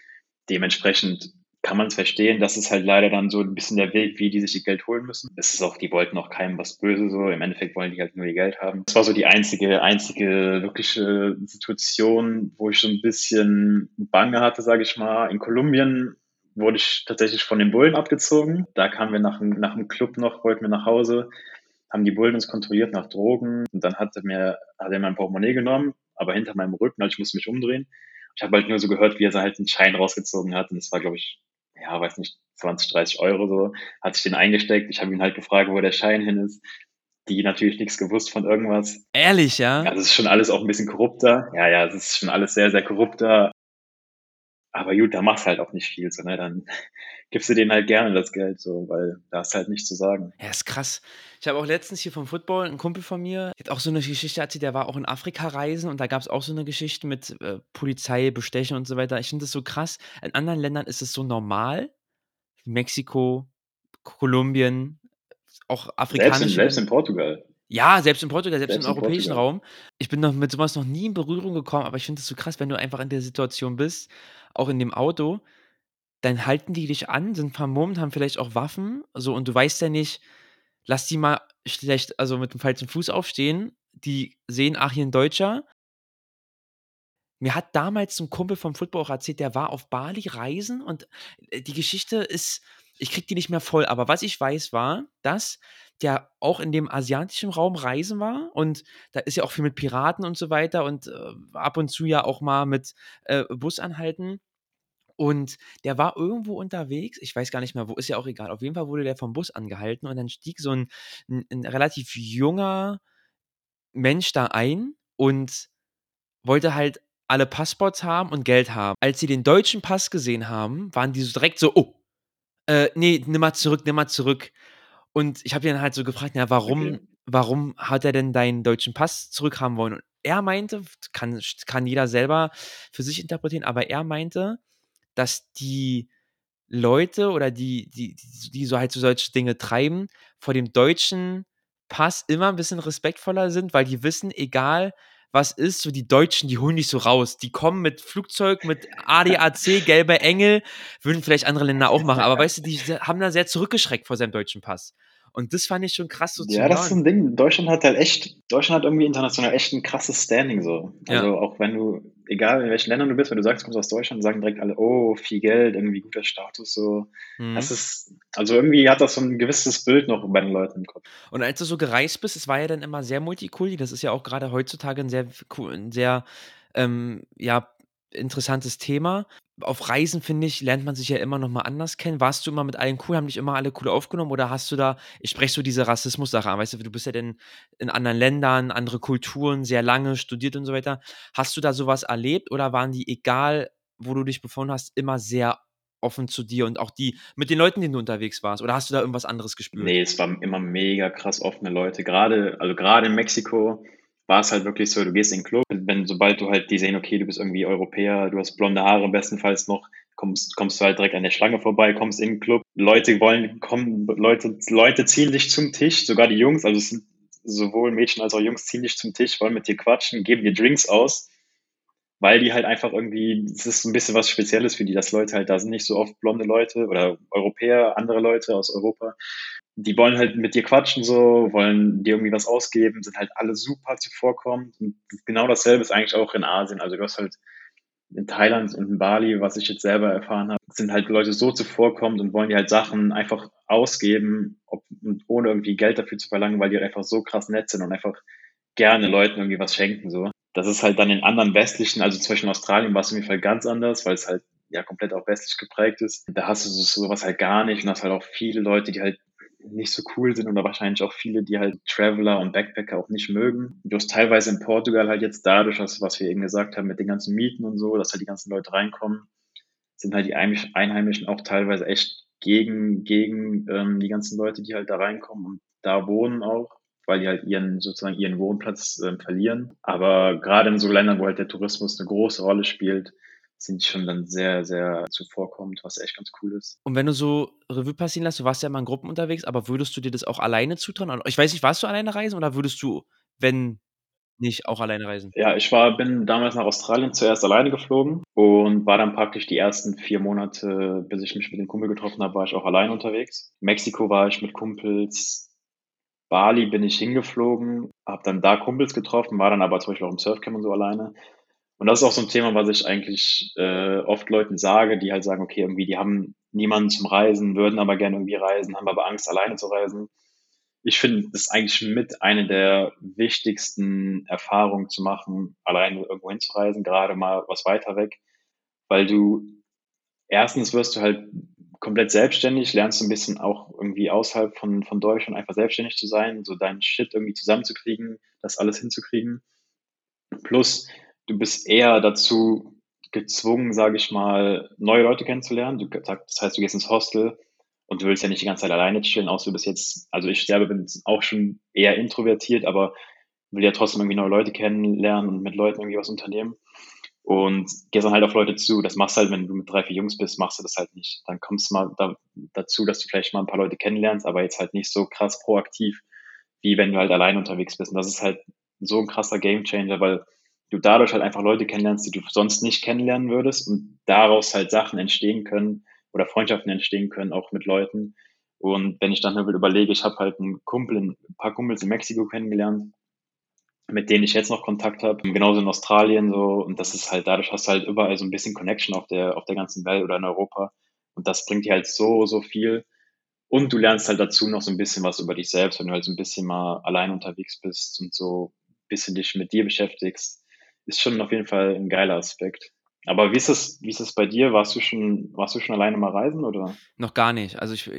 Dementsprechend kann man es verstehen, das ist halt leider dann so ein bisschen der Weg, wie die sich ihr Geld holen müssen. Es ist auch, die wollten auch keinem was Böse so. Im Endeffekt wollen die halt nur ihr Geld haben. Das war so die einzige, einzige wirkliche Situation, wo ich so ein bisschen Bange hatte, sage ich mal. In Kolumbien wurde ich tatsächlich von den Bullen abgezogen. Da kamen wir nach, nach dem Club noch, wollten wir nach Hause, haben die Bullen uns kontrolliert nach Drogen und dann hat er mir, hat er mein Portemonnaie genommen, aber hinter meinem Rücken, also ich musste mich umdrehen. Ich habe halt nur so gehört, wie er halt einen Schein rausgezogen hat und es war, glaube ich, ja, weiß nicht, 20, 30 Euro so, hat sich den eingesteckt. Ich habe ihn halt gefragt, wo der Schein hin ist. Die natürlich nichts gewusst von irgendwas. Ehrlich, ja? Ja, das ist schon alles auch ein bisschen korrupter. Ja, ja, es ist schon alles sehr, sehr korrupter. Aber gut, da machst halt auch nicht viel, so, ne? Dann [laughs] gibst du denen halt gerne das Geld, so, weil da hast halt nichts zu sagen. Ja, ist krass. Ich habe auch letztens hier vom Football einen Kumpel von mir, der hat auch so eine Geschichte erzählt, der war auch in Afrika reisen und da gab es auch so eine Geschichte mit äh, Polizei, Bestechen und so weiter. Ich finde das so krass. In anderen Ländern ist es so normal. Mexiko, Kolumbien, auch afrikanische. Selbst in, selbst in Portugal. Ja, selbst in Portugal, selbst, selbst im europäischen Portugal. Raum. Ich bin noch mit sowas noch nie in Berührung gekommen, aber ich finde es so krass, wenn du einfach in der Situation bist, auch in dem Auto, dann halten die dich an, sind vermummt, haben vielleicht auch Waffen, so und du weißt ja nicht, lass die mal schlecht, also mit dem falschen Fuß aufstehen, die sehen, ach, hier ein Deutscher. Mir hat damals ein Kumpel vom Football auch erzählt, der war auf Bali reisen und äh, die Geschichte ist, ich krieg die nicht mehr voll, aber was ich weiß war, dass der auch in dem asiatischen Raum reisen war und da ist ja auch viel mit Piraten und so weiter und äh, ab und zu ja auch mal mit äh, Bus anhalten. Und der war irgendwo unterwegs, ich weiß gar nicht mehr, wo, ist ja auch egal. Auf jeden Fall wurde der vom Bus angehalten und dann stieg so ein, ein, ein relativ junger Mensch da ein und wollte halt alle Passports haben und Geld haben. Als sie den deutschen Pass gesehen haben, waren die so direkt so, oh, äh, nee, nimm mal zurück, nimm mal zurück. Und ich habe ihn halt so gefragt, ja, warum, okay. warum hat er denn deinen deutschen Pass zurückhaben wollen? Und er meinte, kann, kann jeder selber für sich interpretieren, aber er meinte, dass die Leute oder die, die, die so halt so solche Dinge treiben, vor dem deutschen Pass immer ein bisschen respektvoller sind, weil die wissen, egal was ist, so die Deutschen, die holen dich so raus. Die kommen mit Flugzeug, mit ADAC, gelber Engel, würden vielleicht andere Länder auch machen, aber weißt du, die haben da sehr zurückgeschreckt vor seinem deutschen Pass. Und das fand ich schon krass so zu Ja, das ist ein Ding. Deutschland hat halt echt, Deutschland hat irgendwie international echt ein krasses Standing so. Also ja. auch wenn du, egal in welchen Ländern du bist, wenn du sagst, du kommst aus Deutschland, sagen direkt alle, oh, viel Geld, irgendwie guter Status so. Mhm. Das ist, also irgendwie hat das so ein gewisses Bild noch bei den Leuten im Kopf. Und als du so gereist bist, es war ja dann immer sehr multikulti, das ist ja auch gerade heutzutage ein sehr, ein sehr, ähm, ja, interessantes Thema auf Reisen, finde ich, lernt man sich ja immer noch mal anders kennen. Warst du immer mit allen cool? Haben dich immer alle cool aufgenommen? Oder hast du da, ich spreche so diese Rassismus-Sache an, weißt du, du bist ja denn in anderen Ländern, andere Kulturen, sehr lange studiert und so weiter. Hast du da sowas erlebt oder waren die, egal wo du dich befunden hast, immer sehr offen zu dir und auch die mit den Leuten, denen du unterwegs warst? Oder hast du da irgendwas anderes gespürt? Nee, es waren immer mega krass offene Leute. Gerade, also gerade in Mexiko war es halt wirklich so, du gehst in den Club, wenn sobald du halt die sehen, okay, du bist irgendwie Europäer, du hast blonde Haare bestenfalls noch, kommst, kommst du halt direkt an der Schlange vorbei, kommst in den Club, Leute wollen kommen, Leute, Leute ziehen dich zum Tisch, sogar die Jungs, also es sind sowohl Mädchen als auch Jungs ziehen dich zum Tisch, wollen mit dir quatschen, geben dir Drinks aus, weil die halt einfach irgendwie, es ist ein bisschen was Spezielles für die, dass Leute halt, da sind nicht so oft blonde Leute oder Europäer, andere Leute aus Europa die wollen halt mit dir quatschen so, wollen dir irgendwie was ausgeben, sind halt alle super zuvorkommend. Und genau dasselbe ist eigentlich auch in Asien. Also du hast halt in Thailand und in Bali, was ich jetzt selber erfahren habe, sind halt Leute so zuvorkommend und wollen dir halt Sachen einfach ausgeben, ob, ohne irgendwie Geld dafür zu verlangen, weil die einfach so krass nett sind und einfach gerne Leuten irgendwie was schenken so. Das ist halt dann in anderen westlichen, also in Australien war es auf jeden Fall ganz anders, weil es halt ja komplett auch westlich geprägt ist. Da hast du sowas halt gar nicht und hast halt auch viele Leute, die halt nicht so cool sind oder wahrscheinlich auch viele, die halt Traveler und Backpacker auch nicht mögen. Du hast teilweise in Portugal halt jetzt dadurch, dass, was wir eben gesagt haben, mit den ganzen Mieten und so, dass halt die ganzen Leute reinkommen, sind halt die Einheimischen auch teilweise echt gegen, gegen ähm, die ganzen Leute, die halt da reinkommen und da wohnen auch, weil die halt ihren, sozusagen ihren Wohnplatz äh, verlieren. Aber gerade in so Ländern, wo halt der Tourismus eine große Rolle spielt, sind schon dann sehr, sehr zuvorkommend, was echt ganz cool ist. Und wenn du so Revue passieren lässt, du warst ja immer in Gruppen unterwegs, aber würdest du dir das auch alleine zutrauen? ich weiß nicht, warst du alleine reisen oder würdest du, wenn nicht, auch alleine reisen? Ja, ich war bin damals nach Australien zuerst alleine geflogen und war dann praktisch die ersten vier Monate, bis ich mich mit dem Kumpel getroffen habe, war ich auch alleine unterwegs. Mexiko war ich mit Kumpels, Bali bin ich hingeflogen, habe dann da Kumpels getroffen, war dann aber zum Beispiel auch im Surfcamp und so alleine. Und das ist auch so ein Thema, was ich eigentlich äh, oft Leuten sage, die halt sagen, okay, irgendwie, die haben niemanden zum Reisen, würden aber gerne irgendwie reisen, haben aber Angst, alleine zu reisen. Ich finde, das ist eigentlich mit eine der wichtigsten Erfahrungen zu machen, alleine irgendwo hinzureisen, gerade mal was weiter weg, weil du erstens wirst du halt komplett selbstständig, lernst du ein bisschen auch irgendwie außerhalb von, von Deutschland einfach selbstständig zu sein, so deinen Shit irgendwie zusammenzukriegen, das alles hinzukriegen. Plus, du bist eher dazu gezwungen, sage ich mal, neue Leute kennenzulernen. Du, das heißt, du gehst ins Hostel und du willst ja nicht die ganze Zeit alleine chillen, außer du bist jetzt, also ich selber bin auch schon eher introvertiert, aber will ja trotzdem irgendwie neue Leute kennenlernen und mit Leuten irgendwie was unternehmen. Und gehst dann halt auf Leute zu. Das machst du halt, wenn du mit drei, vier Jungs bist, machst du das halt nicht. Dann kommst du mal da, dazu, dass du vielleicht mal ein paar Leute kennenlernst, aber jetzt halt nicht so krass proaktiv, wie wenn du halt alleine unterwegs bist. Und das ist halt so ein krasser Gamechanger, weil du dadurch halt einfach Leute kennenlernst, die du sonst nicht kennenlernen würdest und daraus halt Sachen entstehen können oder Freundschaften entstehen können, auch mit Leuten. Und wenn ich dann überlege, ich habe halt einen Kumpel, ein paar Kumpels in Mexiko kennengelernt, mit denen ich jetzt noch Kontakt habe, genauso in Australien so. Und das ist halt dadurch hast du halt überall so ein bisschen Connection auf der auf der ganzen Welt oder in Europa. Und das bringt dir halt so so viel. Und du lernst halt dazu noch so ein bisschen was über dich selbst, wenn du halt so ein bisschen mal allein unterwegs bist und so ein bisschen dich mit dir beschäftigst ist schon auf jeden Fall ein geiler Aspekt. Aber wie ist es, wie ist es bei dir? Warst du schon, warst du schon alleine mal reisen oder? Noch gar nicht. Also ich,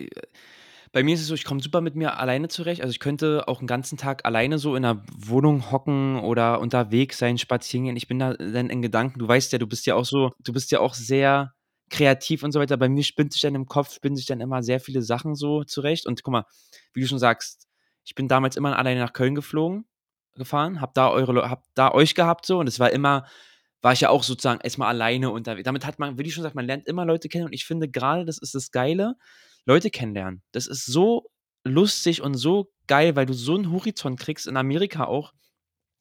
bei mir ist es so, ich komme super mit mir alleine zurecht. Also ich könnte auch einen ganzen Tag alleine so in einer Wohnung hocken oder unterwegs sein, spazieren gehen. Ich bin da dann in Gedanken. Du weißt ja, du bist ja auch so, du bist ja auch sehr kreativ und so weiter. Bei mir spinnt sich dann im Kopf, spinnen sich dann immer sehr viele Sachen so zurecht. Und guck mal, wie du schon sagst, ich bin damals immer alleine nach Köln geflogen gefahren, hab da eure, hab da euch gehabt so und es war immer, war ich ja auch sozusagen erstmal alleine unterwegs. Damit hat man, wie ich schon gesagt, man lernt immer Leute kennen und ich finde gerade, das ist das Geile, Leute kennenlernen. Das ist so lustig und so geil, weil du so einen Horizont kriegst, in Amerika auch.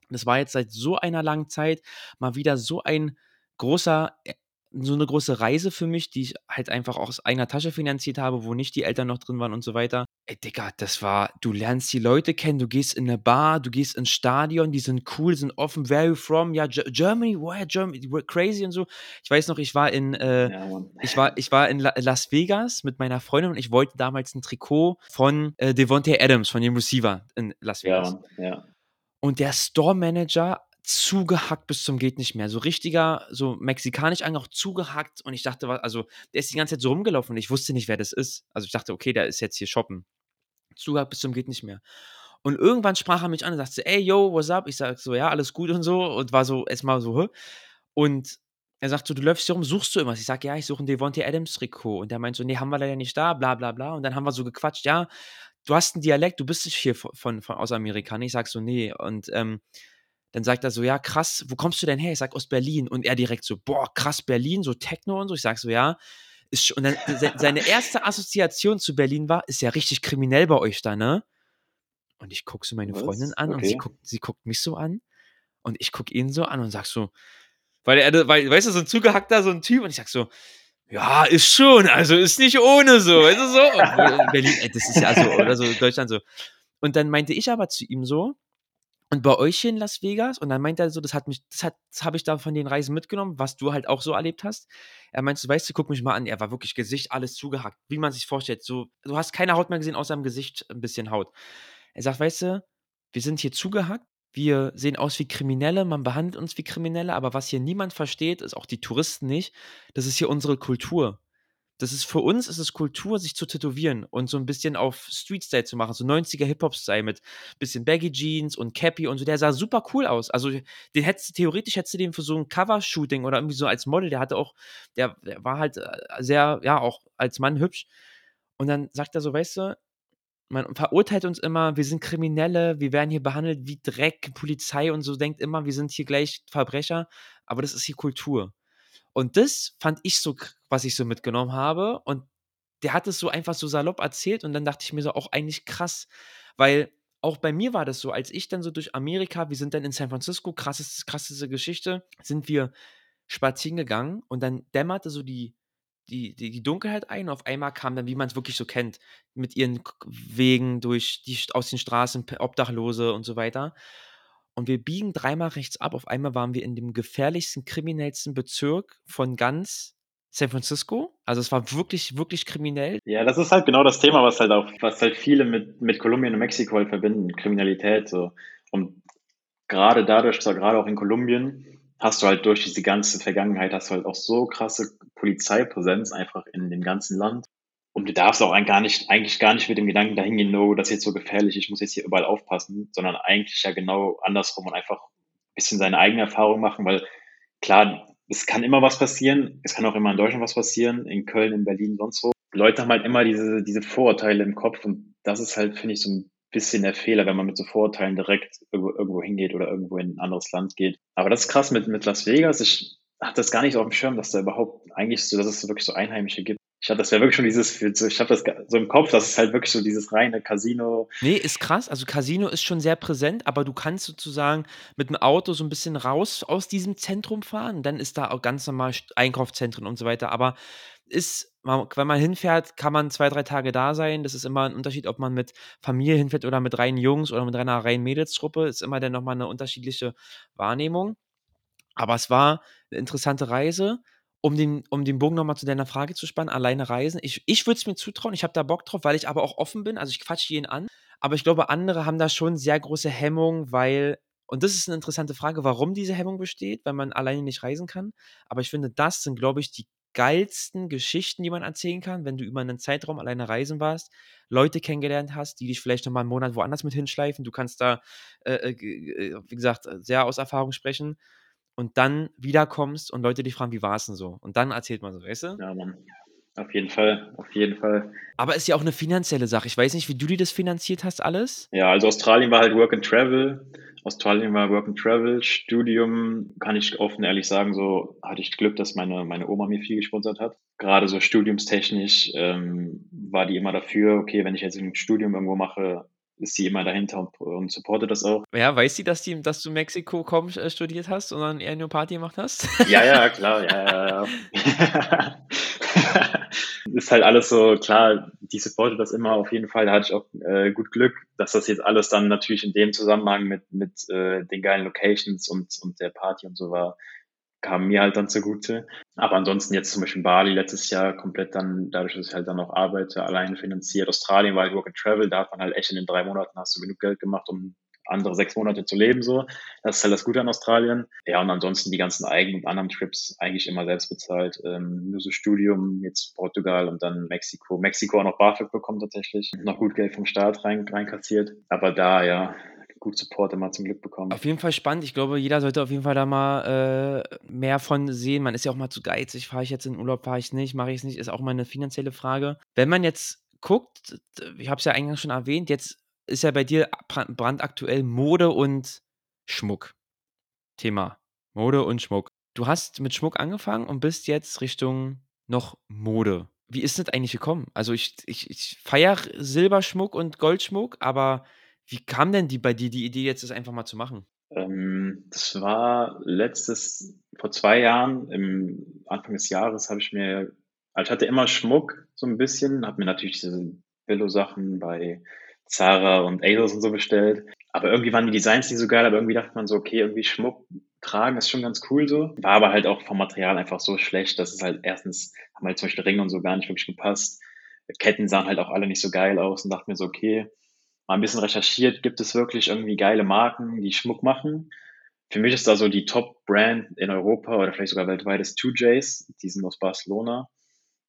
Das war jetzt seit so einer langen Zeit mal wieder so ein großer äh, so eine große Reise für mich, die ich halt einfach aus eigener Tasche finanziert habe, wo nicht die Eltern noch drin waren und so weiter. Ey, Digga, das war, du lernst die Leute kennen, du gehst in eine Bar, du gehst ins Stadion, die sind cool, sind offen. Where are you from? Ja, G Germany, where Germany? We're crazy und so. Ich weiß noch, ich war in, äh, ja, ich war, ich war in La Las Vegas mit meiner Freundin und ich wollte damals ein Trikot von äh, Devontae Adams, von dem Receiver in Las Vegas. Ja, ja. Und der Store Manager zugehackt bis zum geht nicht mehr. So richtiger, so mexikanisch auch zugehackt und ich dachte, also der ist die ganze Zeit so rumgelaufen und ich wusste nicht, wer das ist. Also ich dachte, okay, der ist jetzt hier shoppen. Zugehackt bis zum geht nicht mehr. Und irgendwann sprach er mich an und sagte, ey, yo, what's up? Ich sag so, ja, alles gut und so und war so erstmal so, hä? Und er sagt so, du läufst hier rum, suchst du irgendwas? Ich sag, ja, ich suche ein Devontae Adams Trikot. Und der meint so, nee, haben wir leider nicht da, bla bla bla. Und dann haben wir so gequatscht, ja, du hast einen Dialekt, du bist nicht hier von, von, von aus Amerika. Ich sag so, nee. Und ähm, dann sagt er so, ja, krass, wo kommst du denn her? Ich sag aus Berlin. Und er direkt so, boah, krass, Berlin, so Techno und so. Ich sag so, ja. Ist, und dann seine erste Assoziation zu Berlin war, ist ja richtig kriminell bei euch da, ne? Und ich gucke so meine Was? Freundin an okay. und sie guckt, sie guckt mich so an und ich gucke ihn so an und sag so, weil er, weil, weißt du, so ein zugehackter, so ein Typ und ich sag so, ja, ist schon, also ist nicht ohne so, weißt du so. Berlin, ey, das ist ja so, oder so, Deutschland so. Und dann meinte ich aber zu ihm so, und bei euch hier in Las Vegas? Und dann meint er so, das hat mich, das hat, habe ich da von den Reisen mitgenommen, was du halt auch so erlebt hast. Er meinte, weißt du, guck mich mal an, er war wirklich Gesicht, alles zugehackt, wie man sich vorstellt. So, du hast keine Haut mehr gesehen, außer im Gesicht ein bisschen Haut. Er sagt, weißt du, wir sind hier zugehackt, wir sehen aus wie Kriminelle, man behandelt uns wie Kriminelle, aber was hier niemand versteht, ist auch die Touristen nicht, das ist hier unsere Kultur das ist für uns ist es Kultur, sich zu tätowieren und so ein bisschen auf Street-Style zu machen, so 90er Hip-Hop-Style mit bisschen Baggy Jeans und Cappy und so. Der sah super cool aus. Also den hättest theoretisch hättest du den für so ein Cover-Shooting oder irgendwie so als Model, der hatte auch, der, der war halt äh, sehr, ja, auch als Mann hübsch. Und dann sagt er so, weißt du, man verurteilt uns immer, wir sind Kriminelle, wir werden hier behandelt wie Dreck, Polizei und so denkt immer, wir sind hier gleich Verbrecher, aber das ist hier Kultur. Und das fand ich so, was ich so mitgenommen habe. Und der hat es so einfach so salopp erzählt und dann dachte ich mir so auch eigentlich krass, weil auch bei mir war das so, als ich dann so durch Amerika, wir sind dann in San Francisco, krasseste, krasseste Geschichte, sind wir spazieren gegangen und dann dämmerte so die, die, die, die Dunkelheit ein. Und auf einmal kam dann, wie man es wirklich so kennt, mit ihren Wegen durch die, aus den Straßen, Obdachlose und so weiter. Und wir biegen dreimal rechts ab. Auf einmal waren wir in dem gefährlichsten, kriminellsten Bezirk von ganz San Francisco. Also es war wirklich, wirklich kriminell. Ja, das ist halt genau das Thema, was halt auch, was halt viele mit, mit Kolumbien und Mexiko halt verbinden, Kriminalität. So. Und gerade dadurch, gerade auch in Kolumbien, hast du halt durch diese ganze Vergangenheit, hast du halt auch so krasse Polizeipräsenz einfach in dem ganzen Land. Und du darfst auch gar nicht, eigentlich gar nicht mit dem Gedanken dahin gehen, no, das ist jetzt so gefährlich, ich muss jetzt hier überall aufpassen, sondern eigentlich ja genau andersrum und einfach ein bisschen seine eigene Erfahrung machen, weil klar, es kann immer was passieren. Es kann auch immer in Deutschland was passieren, in Köln, in Berlin, sonst wo. Leute haben halt immer diese, diese Vorurteile im Kopf und das ist halt, finde ich, so ein bisschen der Fehler, wenn man mit so Vorurteilen direkt irgendwo, irgendwo hingeht oder irgendwo in ein anderes Land geht. Aber das ist krass mit, mit Las Vegas. Ich hatte das gar nicht so auf dem Schirm, dass da überhaupt eigentlich so, dass es wirklich so Einheimische gibt. Ich hatte das wäre wirklich schon dieses, ich habe das so im Kopf, das ist halt wirklich so dieses reine Casino. Nee, ist krass. Also Casino ist schon sehr präsent, aber du kannst sozusagen mit dem Auto so ein bisschen raus aus diesem Zentrum fahren. Dann ist da auch ganz normal Einkaufszentren und so weiter. Aber ist, wenn man hinfährt, kann man zwei, drei Tage da sein. Das ist immer ein Unterschied, ob man mit Familie hinfährt oder mit reinen Jungs oder mit einer reinen Mädelstruppe. Ist immer dann nochmal eine unterschiedliche Wahrnehmung. Aber es war eine interessante Reise um den, um den Bogen nochmal zu deiner Frage zu spannen, alleine reisen. Ich, ich würde es mir zutrauen, ich habe da Bock drauf, weil ich aber auch offen bin. Also ich quatsche jeden an. Aber ich glaube, andere haben da schon sehr große Hemmung, weil, und das ist eine interessante Frage, warum diese Hemmung besteht, weil man alleine nicht reisen kann. Aber ich finde, das sind, glaube ich, die geilsten Geschichten, die man erzählen kann, wenn du über einen Zeitraum alleine reisen warst, Leute kennengelernt hast, die dich vielleicht nochmal einen Monat woanders mit hinschleifen. Du kannst da, äh, äh, äh wie gesagt, sehr aus Erfahrung sprechen und dann wiederkommst und Leute dich fragen, wie war es denn so? Und dann erzählt man so, weißt du? Ja, Mann. Auf jeden Fall, auf jeden Fall. Aber ist ja auch eine finanzielle Sache. Ich weiß nicht, wie du dir das finanziert hast, alles. Ja, also Australien war halt Work and Travel. Australien war Work and Travel. Studium, kann ich offen ehrlich sagen, so hatte ich Glück, dass meine, meine Oma mir viel gesponsert hat. Gerade so studiumstechnisch ähm, war die immer dafür, okay, wenn ich jetzt ein Studium irgendwo mache, ist sie immer dahinter und, und supportet das auch. Ja, weiß sie, dass, die, dass du Mexiko kaum äh, studiert hast und dann eher nur Party gemacht hast? [laughs] Ja, ja, klar, ja, ja, ja. [laughs] ist halt alles so, klar, die supportet das immer auf jeden Fall. Da hatte ich auch äh, gut Glück, dass das jetzt alles dann natürlich in dem Zusammenhang mit, mit äh, den geilen Locations und, und der Party und so war, kam mir halt dann zugute. Aber ansonsten jetzt zum Beispiel Bali letztes Jahr komplett dann, dadurch, dass ich halt dann auch arbeite, alleine finanziert. Australien war halt Work and Travel, da hat man halt echt in den drei Monaten hast du genug Geld gemacht, um andere sechs Monate zu leben, so. Das ist halt das Gute an Australien. Ja, und ansonsten die ganzen eigenen und anderen Trips eigentlich immer selbst bezahlt. Ähm, nur so Studium, jetzt Portugal und dann Mexiko. Mexiko auch noch BAföG bekommen tatsächlich. Noch gut Geld vom Staat rein. Aber da, ja, gut Support immer zum Glück bekommen. Auf jeden Fall spannend. Ich glaube, jeder sollte auf jeden Fall da mal äh, mehr von sehen. Man ist ja auch mal zu geizig. Fahre ich jetzt in Urlaub, fahre ich nicht, mache ich es nicht, ist auch mal eine finanzielle Frage. Wenn man jetzt guckt, ich habe es ja eingangs schon erwähnt, jetzt ist ja bei dir brandaktuell Mode und Schmuck. Thema. Mode und Schmuck. Du hast mit Schmuck angefangen und bist jetzt Richtung noch Mode. Wie ist das eigentlich gekommen? Also ich, ich, ich feiere Silberschmuck und Goldschmuck, aber wie kam denn die bei dir die Idee, jetzt das einfach mal zu machen? Ähm, das war letztes, vor zwei Jahren, im Anfang des Jahres, habe ich mir, also ich hatte immer Schmuck so ein bisschen, habe mir natürlich diese Billo-Sachen bei Zara und ASOS und so bestellt. Aber irgendwie waren die Designs nicht so geil, aber irgendwie dachte man so, okay, irgendwie Schmuck tragen ist schon ganz cool so. War aber halt auch vom Material einfach so schlecht, dass es halt erstens, haben halt zum Beispiel Ringe und so gar nicht wirklich gepasst. Ketten sahen halt auch alle nicht so geil aus und dachte mir so, okay, mal ein bisschen recherchiert, gibt es wirklich irgendwie geile Marken, die Schmuck machen. Für mich ist da so die Top-Brand in Europa oder vielleicht sogar weltweit ist 2Js, die sind aus Barcelona.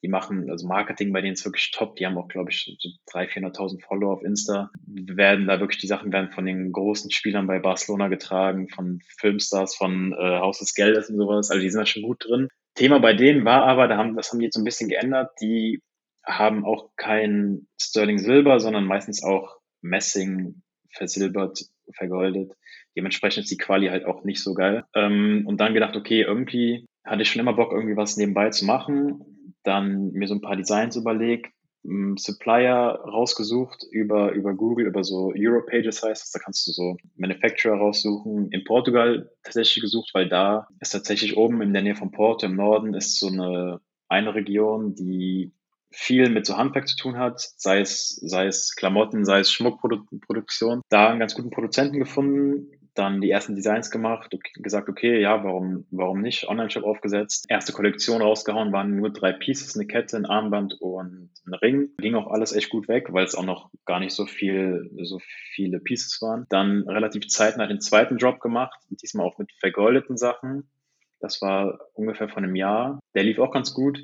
Die machen, also Marketing bei denen ist wirklich top. Die haben auch, glaube ich, so 300.000, 400.000 Follower auf Insta. Werden da wirklich, die Sachen werden von den großen Spielern bei Barcelona getragen, von Filmstars, von äh, Haus des Geldes und sowas. Also die sind da schon gut drin. Thema bei denen war aber, da haben, das haben die jetzt so ein bisschen geändert. Die haben auch kein Sterling Silber, sondern meistens auch Messing versilbert, vergoldet. Dementsprechend ist die Quali halt auch nicht so geil. Ähm, und dann gedacht, okay, irgendwie hatte ich schon immer Bock, irgendwie was nebenbei zu machen. Dann mir so ein paar Designs überlegt, Supplier rausgesucht über, über Google, über so Europages heißt es. Da kannst du so Manufacturer raussuchen. In Portugal tatsächlich gesucht, weil da ist tatsächlich oben in der Nähe von Porto im Norden ist so eine, eine Region, die viel mit so Handwerk zu tun hat, sei es, sei es Klamotten, sei es Schmuckproduktion. Da einen ganz guten Produzenten gefunden, dann die ersten Designs gemacht, gesagt, okay, ja, warum, warum nicht? Online-Shop aufgesetzt, erste Kollektion rausgehauen, waren nur drei Pieces, eine Kette, ein Armband und ein Ring. Ging auch alles echt gut weg, weil es auch noch gar nicht so viel, so viele Pieces waren. Dann relativ zeitnah den zweiten Drop gemacht, diesmal auch mit vergoldeten Sachen. Das war ungefähr von einem Jahr. Der lief auch ganz gut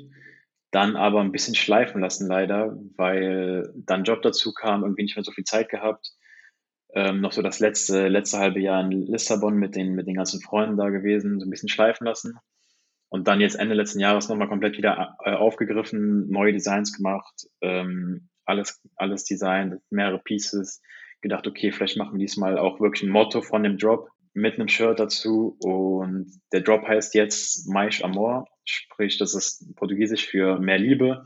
dann aber ein bisschen schleifen lassen leider, weil dann Job dazu kam, irgendwie nicht mehr so viel Zeit gehabt ähm, noch so das letzte, letzte halbe Jahr in Lissabon mit den, mit den ganzen Freunden da gewesen, so ein bisschen schleifen lassen. Und dann jetzt Ende letzten Jahres nochmal komplett wieder äh, aufgegriffen, neue Designs gemacht, ähm, alles, alles Design, mehrere Pieces. Gedacht, okay, vielleicht machen wir diesmal auch wirklich ein Motto von dem Drop mit einem Shirt dazu. Und der Drop heißt jetzt Mais Amor, sprich, das ist portugiesisch für mehr Liebe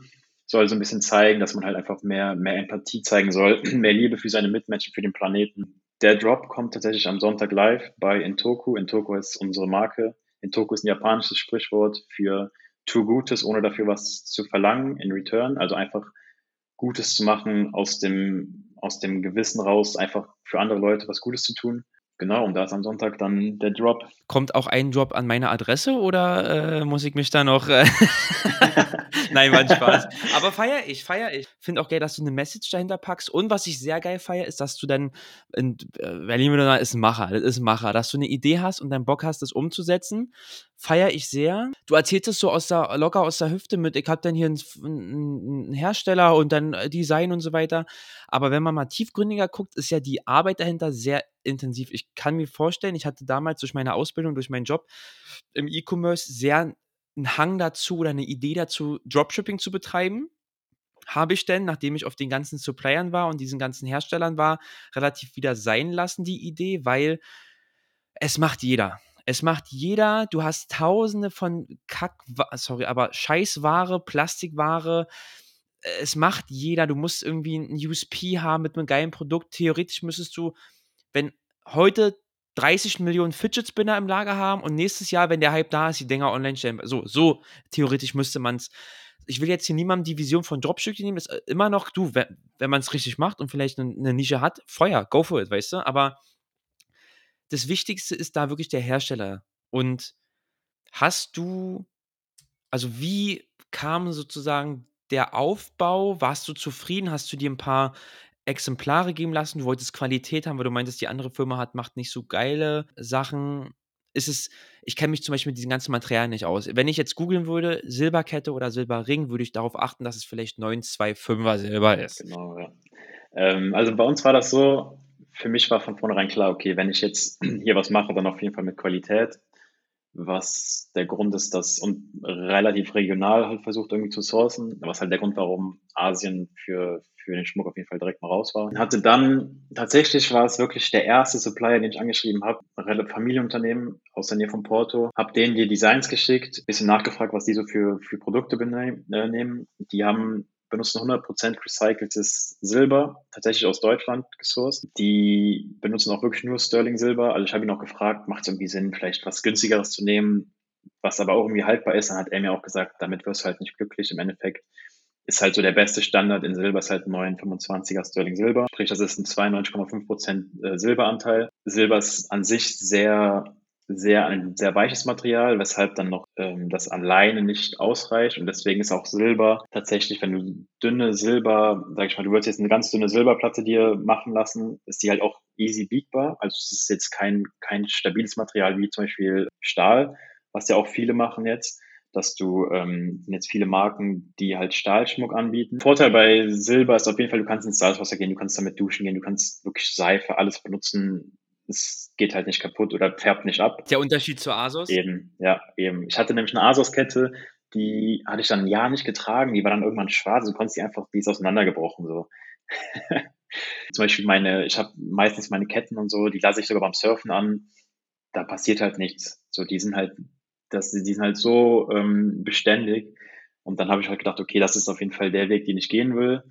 soll so ein bisschen zeigen, dass man halt einfach mehr, mehr Empathie zeigen soll, [clears throat] mehr Liebe für seine Mitmenschen, für den Planeten. Der Drop kommt tatsächlich am Sonntag live bei Intoku. Intoku ist unsere Marke. Intoku ist ein japanisches Sprichwort für tu Gutes, ohne dafür was zu verlangen in return. Also einfach Gutes zu machen aus dem, aus dem Gewissen raus, einfach für andere Leute was Gutes zu tun. Genau, und da ist am Sonntag dann der Drop. Kommt auch ein Drop an meine Adresse oder äh, muss ich mich da noch. Äh [laughs] Nein, war Spaß. Aber feier ich, feier ich. Finde auch geil, dass du eine Message dahinter packst. Und was ich sehr geil feier, ist, dass du dann, in, äh, Berlin ist ein Macher, das ist ein Macher, dass du eine Idee hast und dann Bock hast, das umzusetzen. Feier ich sehr. Du erzählst es so aus der, locker aus der Hüfte mit, ich habe dann hier einen, einen Hersteller und dann Design und so weiter. Aber wenn man mal tiefgründiger guckt, ist ja die Arbeit dahinter sehr intensiv. Ich kann mir vorstellen, ich hatte damals durch meine Ausbildung, durch meinen Job im E-Commerce sehr einen Hang dazu oder eine Idee dazu, Dropshipping zu betreiben. Habe ich denn, nachdem ich auf den ganzen Suppliern war und diesen ganzen Herstellern war, relativ wieder sein lassen, die Idee, weil es macht jeder. Es macht jeder, du hast tausende von Kack, sorry, aber Scheißware, Plastikware, es macht jeder, du musst irgendwie ein USP haben mit einem geilen Produkt. Theoretisch müsstest du, wenn heute 30 Millionen Fidget Spinner im Lager haben und nächstes Jahr, wenn der Hype da ist, die Dinger online stellen. So, so theoretisch müsste man es. Ich will jetzt hier niemandem die Vision von Dropstückchen nehmen, ist äh, immer noch du, wenn, wenn man es richtig macht und vielleicht eine, eine Nische hat, Feuer, go for it, weißt du? Aber das Wichtigste ist da wirklich der Hersteller. Und hast du, also wie kam sozusagen der Aufbau? Warst du zufrieden? Hast du dir ein paar Exemplare geben lassen? Du wolltest Qualität haben, weil du meintest, die andere Firma hat macht nicht so geile Sachen. Ist es ich kenne mich zum Beispiel mit diesen ganzen Materialien nicht aus. Wenn ich jetzt googeln würde, Silberkette oder Silberring, würde ich darauf achten, dass es vielleicht 925er Silber ist. Genau, ja. Ähm, also bei uns war das so, für mich war von vornherein klar, okay, wenn ich jetzt hier was mache, dann auf jeden Fall mit Qualität was der Grund ist, dass und relativ regional halt versucht irgendwie zu sourcen, was halt der Grund, warum Asien für, für den Schmuck auf jeden Fall direkt mal raus war. Hatte dann, tatsächlich war es wirklich der erste Supplier, den ich angeschrieben habe, Familienunternehmen aus der Nähe von Porto, habe denen die Designs geschickt, bisschen nachgefragt, was die so für, für Produkte äh, nehmen. Die haben benutzen 100% recyceltes Silber, tatsächlich aus Deutschland gesourced. Die benutzen auch wirklich nur Sterling Silber. Also ich habe ihn auch gefragt, macht es irgendwie Sinn, vielleicht was günstigeres zu nehmen, was aber auch irgendwie haltbar ist. Dann hat er mir auch gesagt, damit wirst du halt nicht glücklich. Im Endeffekt ist halt so der beste Standard in Silber ist halt 925er Sterling Silber. Sprich, das ist ein 92,5% äh, Silberanteil. Silber ist an sich sehr sehr ein sehr weiches Material, weshalb dann noch ähm, das alleine nicht ausreicht. Und deswegen ist auch Silber tatsächlich, wenn du dünne Silber, sag ich mal, du würdest jetzt eine ganz dünne Silberplatte dir machen lassen, ist die halt auch easy biegbar. Also es ist jetzt kein, kein stabiles Material wie zum Beispiel Stahl, was ja auch viele machen jetzt dass du ähm, jetzt viele Marken, die halt Stahlschmuck anbieten. Vorteil bei Silber ist auf jeden Fall, du kannst ins Salzwasser gehen, du kannst damit duschen gehen, du kannst wirklich Seife, alles benutzen, es geht halt nicht kaputt oder färbt nicht ab. Der Unterschied zur Asos? Eben, ja, eben. Ich hatte nämlich eine Asos-Kette, die hatte ich dann ein Jahr nicht getragen, die war dann irgendwann schwarz, du konntest die einfach, die ist auseinandergebrochen, so. [laughs] Zum Beispiel meine, ich habe meistens meine Ketten und so, die lasse ich sogar beim Surfen an, da passiert halt nichts. So, die sind halt, dass die sind halt so ähm, beständig. Und dann habe ich halt gedacht, okay, das ist auf jeden Fall der Weg, den ich gehen will.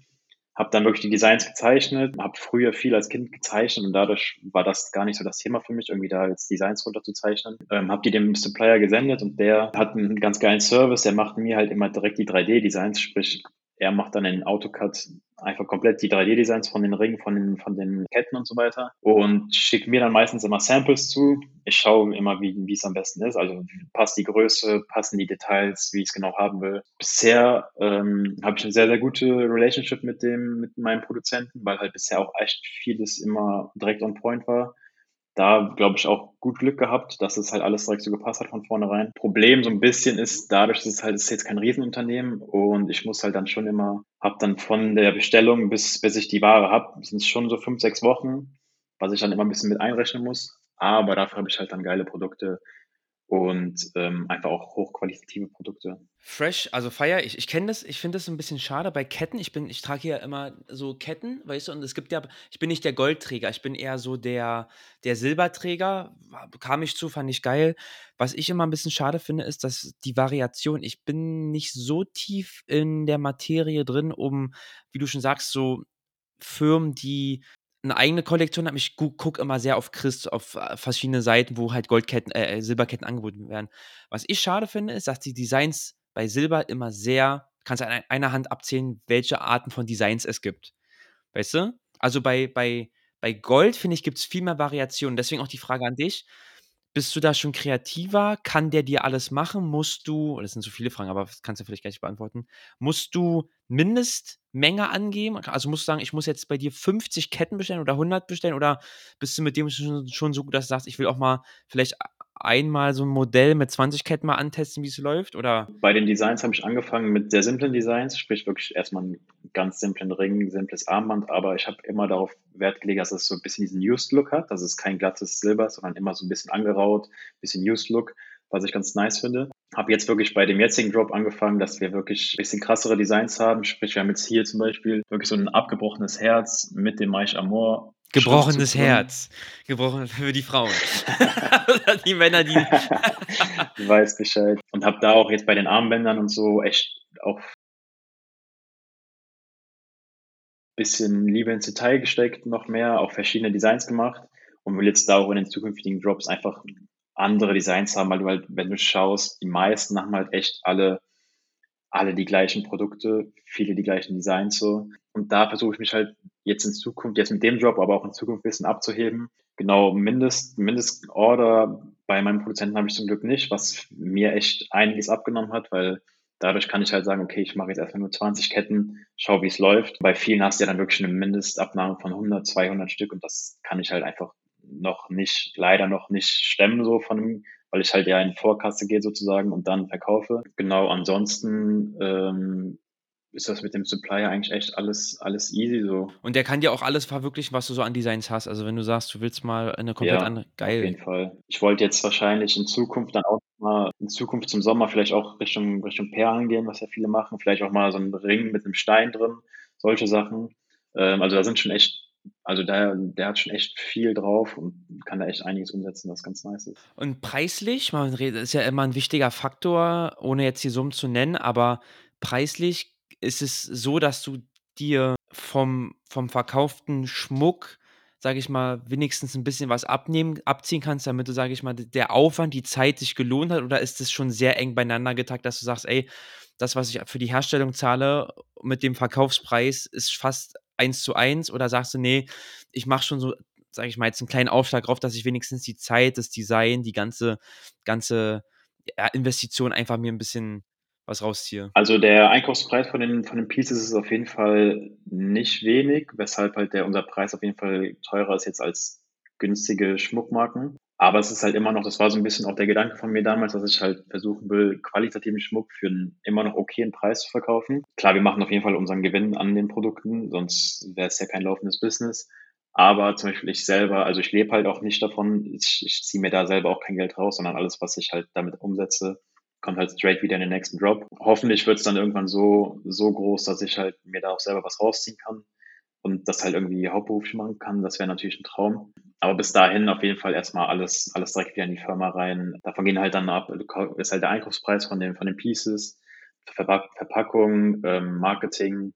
Habe dann wirklich die Designs gezeichnet, habe früher viel als Kind gezeichnet und dadurch war das gar nicht so das Thema für mich, irgendwie da jetzt Designs runterzuzeichnen. Ähm, habe die dem Supplier gesendet und der hat einen ganz geilen Service, der macht mir halt immer direkt die 3D-Designs, sprich er macht dann in AutoCAD einfach komplett die 3D-Designs von den Ringen, von den, von den Ketten und so weiter und schickt mir dann meistens immer Samples zu. Ich schaue immer, wie, wie es am besten ist. Also passt die Größe, passen die Details, wie ich es genau haben will. Bisher ähm, habe ich eine sehr, sehr gute Relationship mit dem, mit meinem Produzenten, weil halt bisher auch echt vieles immer direkt on point war da, glaube ich, auch gut Glück gehabt, dass es halt alles direkt so gepasst hat von vornherein. Problem so ein bisschen ist, dadurch, dass es halt, ist jetzt kein Riesenunternehmen und ich muss halt dann schon immer, hab dann von der Bestellung bis, bis ich die Ware hab, sind es schon so fünf, sechs Wochen, was ich dann immer ein bisschen mit einrechnen muss. Aber dafür habe ich halt dann geile Produkte, und ähm, einfach auch hochqualitative Produkte. Fresh, also feier ich. Ich kenne das, ich finde das ein bisschen schade bei Ketten. Ich bin, ich trage hier immer so Ketten, weißt du, und es gibt ja, ich bin nicht der Goldträger, ich bin eher so der, der Silberträger. Kam ich zu, fand ich geil. Was ich immer ein bisschen schade finde, ist, dass die Variation, ich bin nicht so tief in der Materie drin, um, wie du schon sagst, so Firmen, die eine eigene Kollektion habe. Ich gucke immer sehr auf Chris, auf äh, verschiedene Seiten, wo halt Goldketten, äh, äh, Silberketten angeboten werden. Was ich schade finde, ist, dass die Designs bei Silber immer sehr, kannst du an einer Hand abzählen, welche Arten von Designs es gibt. Weißt du? Also bei, bei, bei Gold, finde ich, gibt es viel mehr Variationen. Deswegen auch die Frage an dich. Bist du da schon kreativer? Kann der dir alles machen? Musst du, das sind so viele Fragen, aber das kannst du vielleicht gleich beantworten. Musst du Mindestmenge angeben? Also musst du sagen, ich muss jetzt bei dir 50 Ketten bestellen oder 100 bestellen? Oder bist du mit dem schon, schon so gut, dass du sagst, ich will auch mal vielleicht einmal so ein Modell mit 20 Ketten mal antesten, wie es läuft? Oder? Bei den Designs habe ich angefangen mit sehr simplen Designs, sprich wirklich erstmal einen ganz simplen Ring, simples Armband, aber ich habe immer darauf Wert gelegt, dass es so ein bisschen diesen Used Look hat, dass es kein glattes Silber, sondern immer so ein bisschen angeraut, ein bisschen Used Look, was ich ganz nice finde. Habe jetzt wirklich bei dem jetzigen Drop angefangen, dass wir wirklich ein bisschen krassere Designs haben. Sprich, wir haben jetzt hier zum Beispiel wirklich so ein abgebrochenes Herz mit dem Maisch Amor Gebrochenes Herz. Gebrochen [laughs] für die Frauen. [laughs] Oder die Männer, die. [laughs] du weißt Bescheid. Und habe da auch jetzt bei den Armbändern und so echt auch bisschen Liebe ins Detail gesteckt, noch mehr, auch verschiedene Designs gemacht und will jetzt da auch in den zukünftigen Drops einfach andere Designs haben, weil du halt, wenn du schaust, die meisten haben halt echt alle, alle die gleichen Produkte, viele die gleichen Designs so. Und da versuche ich mich halt jetzt in Zukunft, jetzt mit dem Job, aber auch in Zukunft ein bisschen abzuheben. Genau, Mindest, Mindestorder bei meinem Produzenten habe ich zum Glück nicht, was mir echt einiges abgenommen hat, weil dadurch kann ich halt sagen, okay, ich mache jetzt erstmal nur 20 Ketten, schau, wie es läuft. Bei vielen hast du ja dann wirklich eine Mindestabnahme von 100, 200 Stück und das kann ich halt einfach noch nicht, leider noch nicht stemmen, so von, weil ich halt ja in Vorkasse gehe sozusagen und dann verkaufe. Genau, ansonsten ähm, ist das mit dem Supplier eigentlich echt alles, alles easy so. Und der kann dir auch alles verwirklichen, was du so an Designs hast. Also wenn du sagst, du willst mal eine komplett ja, andere, geil. Auf jeden Fall. Ich wollte jetzt wahrscheinlich in Zukunft dann auch mal, in Zukunft zum Sommer vielleicht auch Richtung, Richtung Perlen gehen, was ja viele machen. Vielleicht auch mal so einen Ring mit einem Stein drin, solche Sachen. Ähm, also da sind schon echt also der, der hat schon echt viel drauf und kann da echt einiges umsetzen, was ganz nice ist. Und preislich, man redet, ist ja immer ein wichtiger Faktor, ohne jetzt die Summen zu nennen, aber preislich ist es so, dass du dir vom, vom verkauften Schmuck, sage ich mal, wenigstens ein bisschen was abnehmen, abziehen kannst, damit du, sage ich mal, der Aufwand, die Zeit sich gelohnt hat? Oder ist es schon sehr eng beieinander getagt, dass du sagst, ey, das, was ich für die Herstellung zahle, mit dem Verkaufspreis ist fast eins zu eins? Oder sagst du, nee, ich mache schon so, sage ich mal, jetzt einen kleinen Aufschlag drauf, dass ich wenigstens die Zeit, das Design, die ganze, ganze ja, Investition einfach mir ein bisschen was rausziehe? Also der Einkaufspreis von den, von den Pieces ist auf jeden Fall nicht wenig, weshalb halt der, unser Preis auf jeden Fall teurer ist jetzt als günstige Schmuckmarken. Aber es ist halt immer noch, das war so ein bisschen auch der Gedanke von mir damals, dass ich halt versuchen will, qualitativen Schmuck für einen immer noch okayen Preis zu verkaufen. Klar, wir machen auf jeden Fall unseren Gewinn an den Produkten, sonst wäre es ja kein laufendes Business. Aber zum Beispiel ich selber, also ich lebe halt auch nicht davon, ich, ich ziehe mir da selber auch kein Geld raus, sondern alles, was ich halt damit umsetze, kommt halt straight wieder in den nächsten Drop. Hoffentlich wird es dann irgendwann so, so groß, dass ich halt mir da auch selber was rausziehen kann und das halt irgendwie hauptberuflich machen kann. Das wäre natürlich ein Traum. Aber bis dahin auf jeden Fall erstmal alles, alles direkt wieder in die Firma rein. Davon gehen halt dann ab, ist halt der Einkaufspreis von den, von den Pieces, Verpack Verpackung, ähm, Marketing,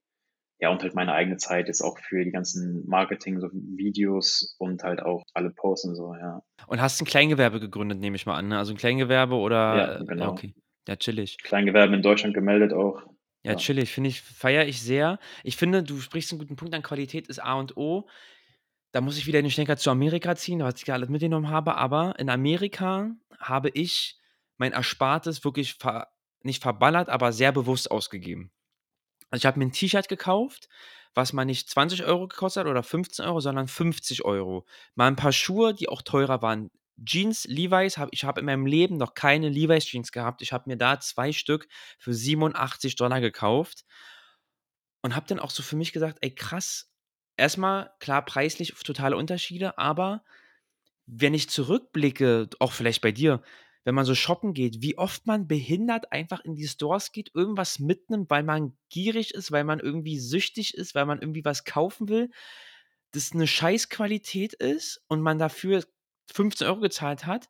ja, und halt meine eigene Zeit ist auch für die ganzen Marketing, so Videos und halt auch alle Posts und so, ja. Und hast ein Kleingewerbe gegründet, nehme ich mal an, ne? Also ein Kleingewerbe oder Ja, ja, genau. okay. Ja, chillig. Kleingewerbe in Deutschland gemeldet auch. Ja, Ja. chillig, finde ich feiere ich sehr. Ich finde, du sprichst einen guten Punkt an, Qualität ist A und O. Da muss ich wieder den Schlenker zu Amerika ziehen, was ich ja alles mitgenommen habe, aber in Amerika habe ich mein Erspartes wirklich ver nicht verballert, aber sehr bewusst ausgegeben. Also, ich habe mir 'n T-Shirt gekauft, was mal nicht 20 Euro gekostet hat oder 15 Euro, sondern 50 Euro. Mal 'n paar Schuhe, die auch teurer waren. Jeans, Levi's habe ich habe in meinem Leben noch keine Levi's Jeans gehabt. Ich habe mir da 2 Stück für 87 gekauft und habe dann auch so für mich gesagt: „Ey, krass, erst mal, klar, preislich totale Unterschiede, aber wenn ich zurückblicke, auch vielleicht bei dir, wenn man so shoppen geht, wie oft man behindert einfach in die Stores geht, irgendwas mitnimmt, weil man gierig ist, weil man irgendwie süchtig ist, weil man irgendwie was kaufen will, das 'ne Scheißqualität ist und man dafür 15 Euro gezahlt hat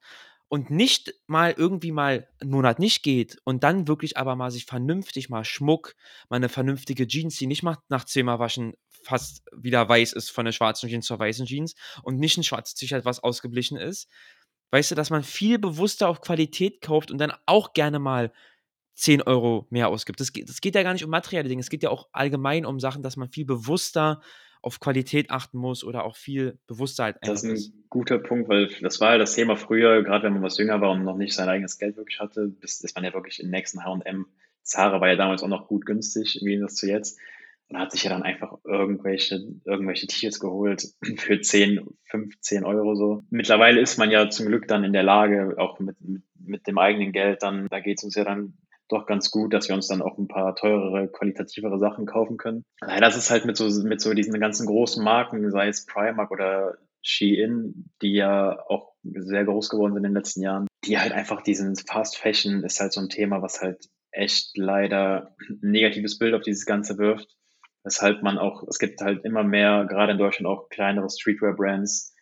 und nicht mal irgendwie mal 'n Monat nicht geht und dann wirklich aber mal sich vernünftig mal Schmuck, mal 'ne vernünftige Jeans, die nicht mal nach 10 Mal waschen fast wieder weiß ist von der schwarzen Jeans zur weißen Jeans und nicht 'n schwarzes T-Shirt, was ausgeblichen ist. Weißt du, dass man viel bewusster auf Qualität kauft und dann auch gerne mal 10 Euro mehr ausgibt. Das geht das geht ja gar nicht um materielle Dinge. Es geht ja auch allgemein um Sachen, dass man viel bewusster auf Qualität achten muss oder auch viel bewusster halt Das ist ist. Guter Punkt, weil das war ja das Thema früher, grad wenn man was jünger war und noch nicht sein eigenes Geld wirklich hatte, ist ist man ja wirklich im nächsten H&M. Zara war ja damals auch noch gut günstig im Gegensatz zu jetzt und hat sich ja dann einfach irgendwelche irgendwelche T-Shirts geholt [clears throat] für 10, 15 Euro so. Mittlerweile ist man ja zum Glück dann in der Lage, auch mit mit mit dem eigenen Geld dann da geht's uns ja dann doch ganz gut, dass wir uns dann auch 'n paar teurere, qualitativere Sachen kaufen können. Leider ist es halt mit so mit so diesen ganzen großen Marken, sei es Primark oder Shein, die ja auch sehr groß geworden sind in den letzten Jahren, die halt einfach diesen Fast Fashion ist halt so 'n Thema, was halt echt leider 'n negatives Bild auf dieses Ganze wirft, weshalb man auch es gibt halt immer mehr, grade in Deutschland auch kleinere Streetwear-Brands,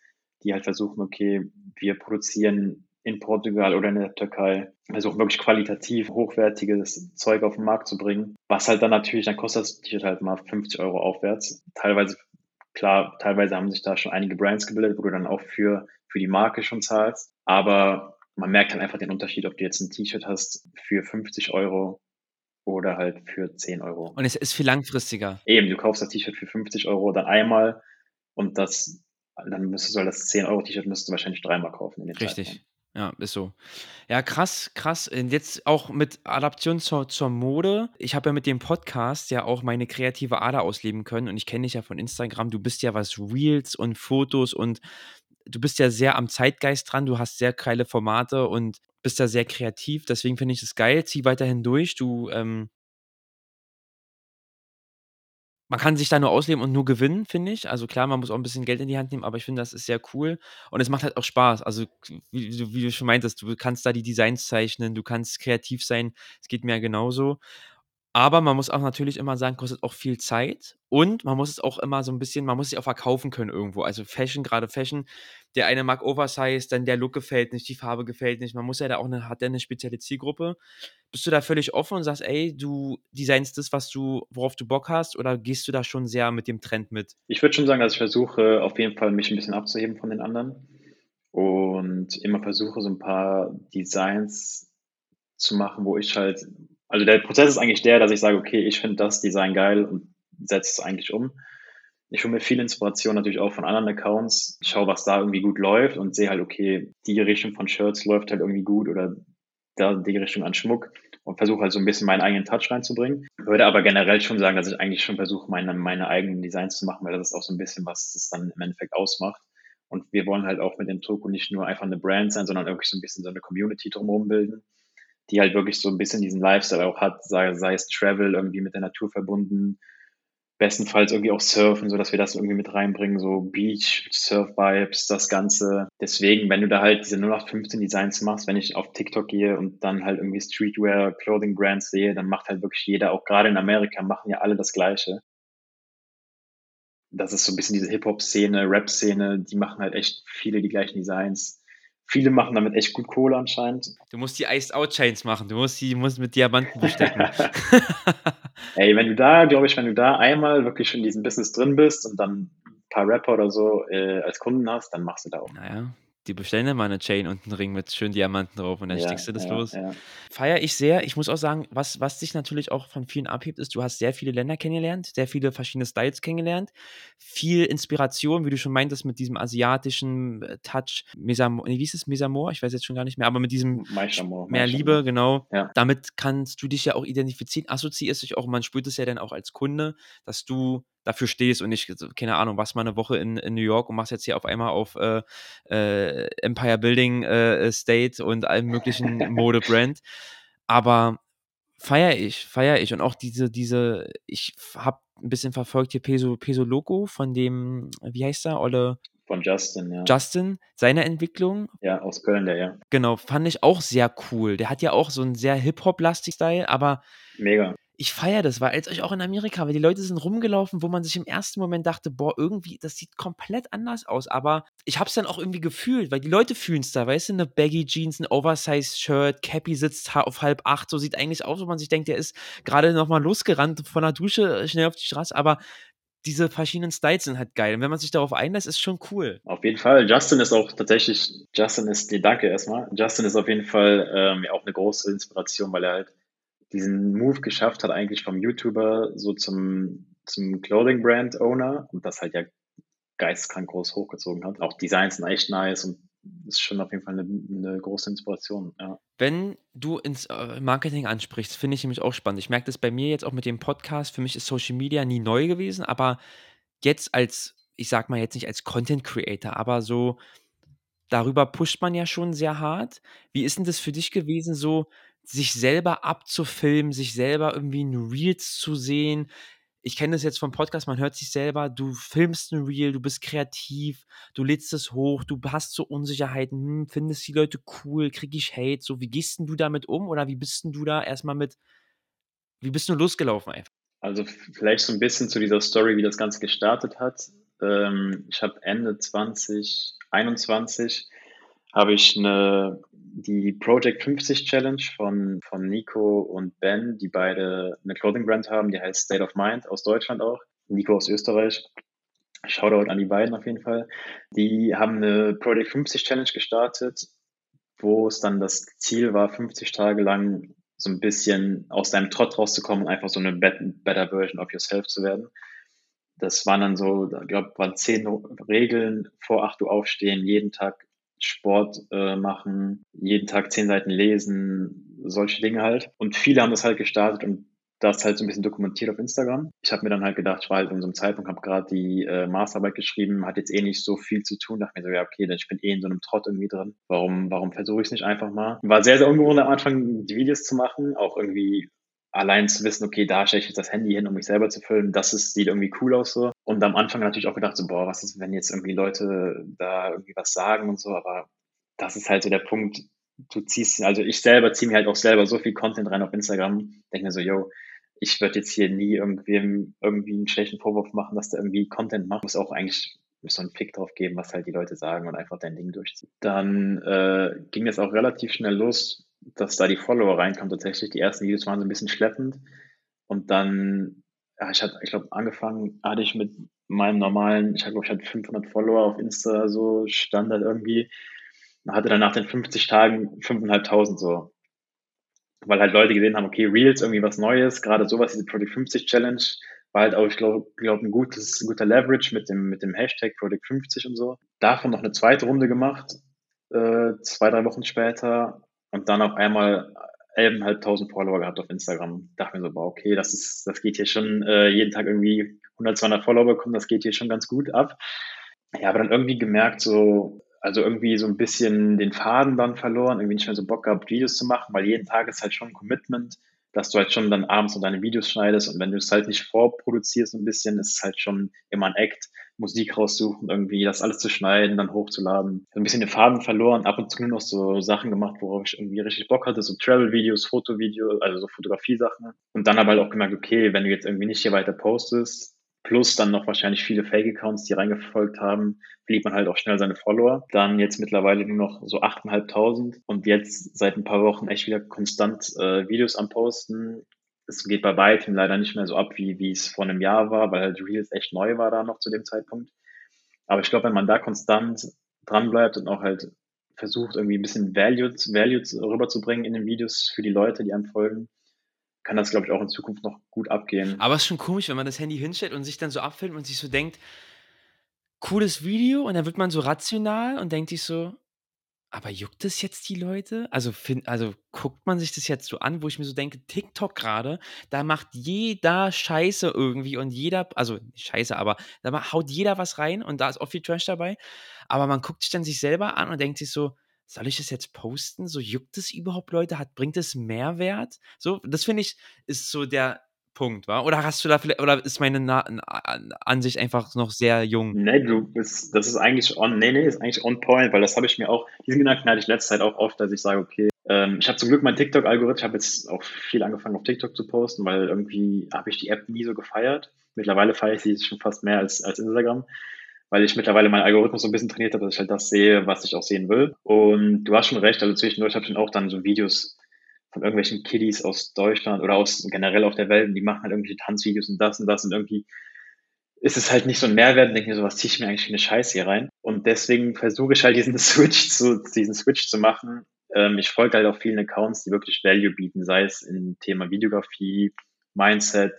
die halt versuchen: „Okay, wir produzieren in Portugal oder in der Türkei“, versuchen wirklich qualitativ hochwertiges Zeug auf 'n Markt zu bringen, was halt dann natürlich dann kostet das T-Shirt halt mal 50 Euro aufwärts. Teilweise klar, teilweise haben sich da schon einige Brands gebildet, wo du dann auch für für die Marke schon zahlst, aber man merkt halt einfach den Unterschied, ob du jetzt 'n T-Shirt hast für 50 Euro oder halt für 10 Euro. Und es ist viel langfristiger. Eben, du kaufst das T-Shirt für 50 Euro dann einmal und das dann müsstest du halt das 10 Euro T-Shirt müsstest du wahrscheinlich dreimal kaufen. Richtig. Ja, ist so. Ja, krass, krass. Und jetzt auch mit Adaption zur zur Mode. Ich habe ja mit dem Podcast ja auch meine kreative Ader ausleben können und ich kenne dich ja von Instagram. Du bist ja, was Reels und Fotos und du bist ja sehr am Zeitgeist dran. Du hast sehr geile Formate und bist da sehr kreativ. Deswegen finde ich es geil. Zieh weiterhin durch. Du, ähm Man kann sich da nur ausleben und nur gewinnen, finde ich. Also klar, man muss auch 'n bisschen Geld in die Hand nehmen, aber ich finde, das ist sehr cool und es macht halt auch Spaß. Also, wie wie du schon meintest, du kannst da die Designs zeichnen, du kannst kreativ sein. Es geht mir genauso. Aber man muss auch natürlich immer sagen, kostet auch viel Zeit und man muss es auch immer so 'n bisschen man muss sich auch verkaufen können irgendwo. Also Fashion, grade Fashion, der eine mag Oversize, dann der Look gefällt nicht, die Farbe gefällt nicht. Man muss ja da auch 'ne hat ja 'ne spezielle Zielgruppe. Bist du da völlig offen und sagst: „Ey, du designst das, was du worauf du Bock hast“, oder gehst du da schon sehr mit dem Trend mit? Ich würde schon sagen, dass ich versuche, auf jeden Fall mich 'n bisschen abzuheben von den anderen und immer versuche, so 'n paar Designs zu machen, wo ich halt also der Prozess ist eigentlich der, dass ich sage: „Okay, ich finde das Design geil“ und setze es eigentlich um. Ich hole mir viel Inspiration natürlich auch von anderen Accounts, schaue, was da irgendwie gut läuft und sehe halt, okay, die Richtung von Shirts läuft halt irgendwie gut oder da die Richtung an Schmuck und versuche halt so 'n bisschen meinen eigenen Touch reinzubringen. Würde aber generell schon sagen, dass ich eigentlich schon versuche, meine meine eigenen Designs zu machen, weil das ist auch so 'n bisschen, was es dann im Endeffekt ausmacht. Und wir wollen halt auch mit dem Toco nicht nur einfach 'ne Brand sein, sondern wirklich so 'n bisschen so 'ne Community drumherum bilden, die halt wirklich so 'n bisschen diesen Lifestyle auch hat, sei sei es Travel, irgendwie mit der Natur verbunden, bestenfalls irgendwie auch Surfen, sodass wir das irgendwie mit reinbringen, so Beach, Surf-Vibes, das Ganze. Deswegen, wenn du da halt diese 0815 Designs machst, wenn ich auf TikTok gehe und dann halt irgendwie Streetwear, Clothing Brands sehe, dann macht halt wirklich jeder auch grade in Amerika machen ja alle das Gleiche. das ist so ein bisschen diese Hip-Hop-Szene, Rap-Szene, die machen halt echt viele die gleichen Designs. Viele machen damit echt gut Kohle anscheinend. Du musst die Iced Out Chains machen, du musst die musst mit Diamanten bestecken. [laughs] Ey, wenn du da, glaube ich, wenn du da einmal wirklich schon in diesem Business drin bist und dann ein paar Rapper oder so äh, als Kunden hast, dann machst du da auch. Naja, die bestellen dann mal eine Chain und einen Ring mit schönen Diamanten drauf und dann Ja, stickst du das ja, los. ja. Feiere ich sehr. Ich muss auch sagen, was, was dich natürlich auch von vielen abhebt, ist, du hast sehr viele Länder kennengelernt, sehr viele verschiedene Styles kennengelernt, viel Inspiration, wie du schon meintest, mit diesem asiatischen äh, Touch, Mesamo, nee, wie ist es, Mesamor? Ich weiß jetzt schon gar nicht mehr, aber mit diesem Maishamor, mehr Maishamor. Liebe, genau. Ja. Damit kannst du dich ja auch identifizieren, assoziierst dich auch, man spürt es ja dann auch als Kunde, dass du dafür stehst und nicht, keine Ahnung, warst mal eine Woche in, in New York und machst jetzt hier auf einmal auf äh, äh, Empire Building äh, State und allem möglichen [laughs] Mode-Brand. Aber feiere ich, feiere ich. Und auch diese, diese, ich habe ein bisschen verfolgt hier Peso, Peso Loco von dem, wie heißt er, Olle Von Justin, ja. Justin, seine Entwicklung, ja, aus Köln, der, ja. genau, fand ich auch sehr cool. Der hat ja auch so einen sehr Hip-Hop-lastig Style, aber Mega. Ich feiere das, weil als ich auch in Amerika, weil die Leute sind rumgelaufen, wo man sich im ersten Moment dachte, boah, irgendwie, das sieht komplett anders aus, aber ich habe es dann auch irgendwie gefühlt, weil die Leute fühlen es da, weißt du, eine Baggy Jeans, ein Oversize Shirt, Cappy sitzt auf halb acht, so sieht eigentlich aus, wo man sich denkt, der ist gerade nochmal losgerannt von der Dusche schnell auf die Straße, aber diese verschiedenen Styles sind halt geil und wenn man sich darauf einlässt, ist schon cool. Auf jeden Fall. Justin ist auch tatsächlich, Justin ist, nee, danke erstmal. Justin ist auf jeden Fall ähm, auch eine große Inspiration, weil er halt diesen Move geschafft hat, eigentlich vom YouTuber so zum, zum Clothing Brand Owner und das halt ja geisteskrank groß hochgezogen hat. Auch Designs sind echt nice und ist schon auf jeden Fall eine, eine große Inspiration. Ja. Wenn du ins äh, Marketing ansprichst, finde ich nämlich auch spannend. Ich merke das bei mir jetzt auch mit dem Podcast. Für mich ist Social Media nie neu gewesen, aber jetzt als, ich sag mal jetzt nicht als Content Creator, aber so darüber pusht man ja schon sehr hart. Wie ist denn das für dich gewesen, so sich selber abzufilmen, sich selber irgendwie in Reels zu sehen? Ich kenne das jetzt vom Podcast, man hört sich selber, du filmst ein Reel, du bist kreativ, du lädst es hoch, du hast so Unsicherheiten, hm, findest die Leute cool, krieg ich Hate, so wie gehst denn du damit um oder wie bist denn du da erstmal mit, wie bist du losgelaufen einfach? Also vielleicht so ein bisschen zu dieser Story, wie das Ganze gestartet hat. Ähm, ich habe Ende 2021 habe ich eine, die Project 50 Challenge von, von Nico und Ben, die beide eine Clothing Brand haben, die heißt State of Mind aus Deutschland auch. Nico aus Österreich. Shoutout an die beiden auf jeden Fall. Die haben eine Project 50 Challenge gestartet, wo es dann das Ziel war, 50 Tage lang so ein bisschen aus deinem Trott rauszukommen und einfach so eine better Version of yourself zu werden. Das waren dann so, ich glaube, waren zehn Regeln, vor acht Uhr aufstehen, jeden Tag Sport äh, machen, jeden Tag zehn Seiten lesen, solche Dinge halt. Und viele haben das halt gestartet und das halt so ein bisschen dokumentiert auf Instagram. Ich habe mir dann halt gedacht, ich war halt in so einem Zeitpunkt, habe gerade die äh, Masterarbeit geschrieben, hat jetzt eh nicht so viel zu tun. Dachte mir so, ja, okay, dann ich bin eh in so einem Trott irgendwie drin. Warum, warum versuche ich es nicht einfach mal? War sehr, sehr ungewohnt am Anfang, die Videos zu machen, auch irgendwie allein zu wissen, okay, da stelle ich jetzt das Handy hin, um mich selber zu filmen, das ist, sieht irgendwie cool aus so. Und am Anfang natürlich auch gedacht so, boah, was ist, wenn jetzt irgendwie Leute da irgendwie was sagen und so, aber das ist halt so der Punkt, du ziehst, also ich selber ziehe mir halt auch selber so viel Content rein auf Instagram, denke mir so, yo, ich würde jetzt hier nie irgendwem irgendwie einen schlechten Vorwurf machen, dass der irgendwie Content macht. Muss auch eigentlich so einen Fick drauf geben, was halt die Leute sagen und einfach dein Ding durchziehen. Dann äh, ging es auch relativ schnell los, dass da die Follower reinkamen tatsächlich. Die ersten Videos waren so ein bisschen schleppend. Und dann, ja, ich hatte, ich glaube, angefangen hatte ich mit meinem normalen, ich glaube, ich hatte 500 Follower auf Insta, so Standard irgendwie. Und hatte dann nach den 50 Tagen 5.500 so. Weil halt Leute gesehen haben, okay, Reels, irgendwie was Neues, gerade sowas, diese Project 50 Challenge, war halt auch, ich glaube, glaub, ein gutes, guter Leverage mit dem, mit dem Hashtag Project 50 und so. Davon noch eine zweite Runde gemacht, äh, zwei, drei Wochen später und dann auf einmal 11.500 Follower gehabt auf Instagram. Dachte mir so, boah, okay, das ist, das geht hier schon, äh, jeden Tag irgendwie 100, 200 Follower bekommen, das geht hier schon ganz gut ab. Ja, aber dann irgendwie gemerkt, so, also irgendwie so ein bisschen den Faden dann verloren, irgendwie nicht mehr so Bock gehabt, Videos zu machen, weil jeden Tag ist halt schon ein Commitment, dass du halt schon dann abends noch deine Videos schneidest und wenn du es halt nicht vorproduzierst ein bisschen, ist es halt schon immer ein Act, Musik raussuchen, irgendwie das alles zu schneiden, dann hochzuladen. Ein bisschen den Faden verloren, ab und zu nur noch so Sachen gemacht, worauf ich irgendwie richtig Bock hatte, so Travel-Videos, Fotovideos, also so Fotografie-Sachen. Und dann aber halt auch gemerkt, okay, wenn du jetzt irgendwie nicht hier weiter postest, plus dann noch wahrscheinlich viele Fake-Accounts, die reingefolgt haben, blieb man halt auch schnell seine Follower. Dann jetzt mittlerweile nur noch so 8.500 und jetzt seit ein paar Wochen echt wieder konstant äh, Videos am Posten. Es geht bei weitem leider nicht mehr so ab, wie, wie es vor einem Jahr war, weil halt Reels echt neu war da noch zu dem Zeitpunkt. Aber ich glaube, wenn man da konstant dranbleibt und auch halt versucht, irgendwie ein bisschen Value, Value rüberzubringen in den Videos für die Leute, die einem folgen, kann das, glaube ich, auch in Zukunft noch gut abgehen. Aber es ist schon komisch, wenn man das Handy hinstellt und sich dann so abfilmt und sich so denkt, cooles Video und dann wird man so rational und denkt sich so, aber juckt das jetzt die Leute? Also, find, also guckt man sich das jetzt so an, wo ich mir so denke, TikTok gerade, da macht jeder Scheiße irgendwie und jeder, also Scheiße, aber da haut jeder was rein und da ist auch viel Trash dabei. Aber man guckt sich dann sich selber an und denkt sich so, soll ich das jetzt posten? So juckt es überhaupt Leute? Hat, bringt es Mehrwert? So, das finde ich, ist so der Punkt, war? Oder hast du da vielleicht, oder ist meine Na Ansicht einfach noch sehr jung? Nee, du bist, das ist eigentlich on, nee, nee, ist eigentlich on point, weil das habe ich mir auch, diesen Gedanken hatte ich letzte Zeit auch oft, dass ich sage, okay, ähm, ich habe zum Glück meinen TikTok-Algorithmus, ich habe jetzt auch viel angefangen auf TikTok zu posten, weil irgendwie habe ich die App nie so gefeiert. Mittlerweile feiere ich sie schon fast mehr als, als Instagram weil ich mittlerweile meinen Algorithmus so ein bisschen trainiert habe, dass ich halt das sehe, was ich auch sehen will. Und du hast schon recht, also zwischendurch habe ich dann auch dann so Videos von irgendwelchen Kiddies aus Deutschland oder aus generell auf der Welt und die machen halt irgendwelche Tanzvideos und das und das und irgendwie ist es halt nicht so ein Mehrwert und denke mir so, was ziehe ich mir eigentlich für eine Scheiße hier rein? Und deswegen versuche ich halt diesen [laughs] Switch zu, diesen Switch zu machen. Ähm, ich folge halt auch vielen Accounts, die wirklich Value bieten, sei es im Thema Videografie, Mindset,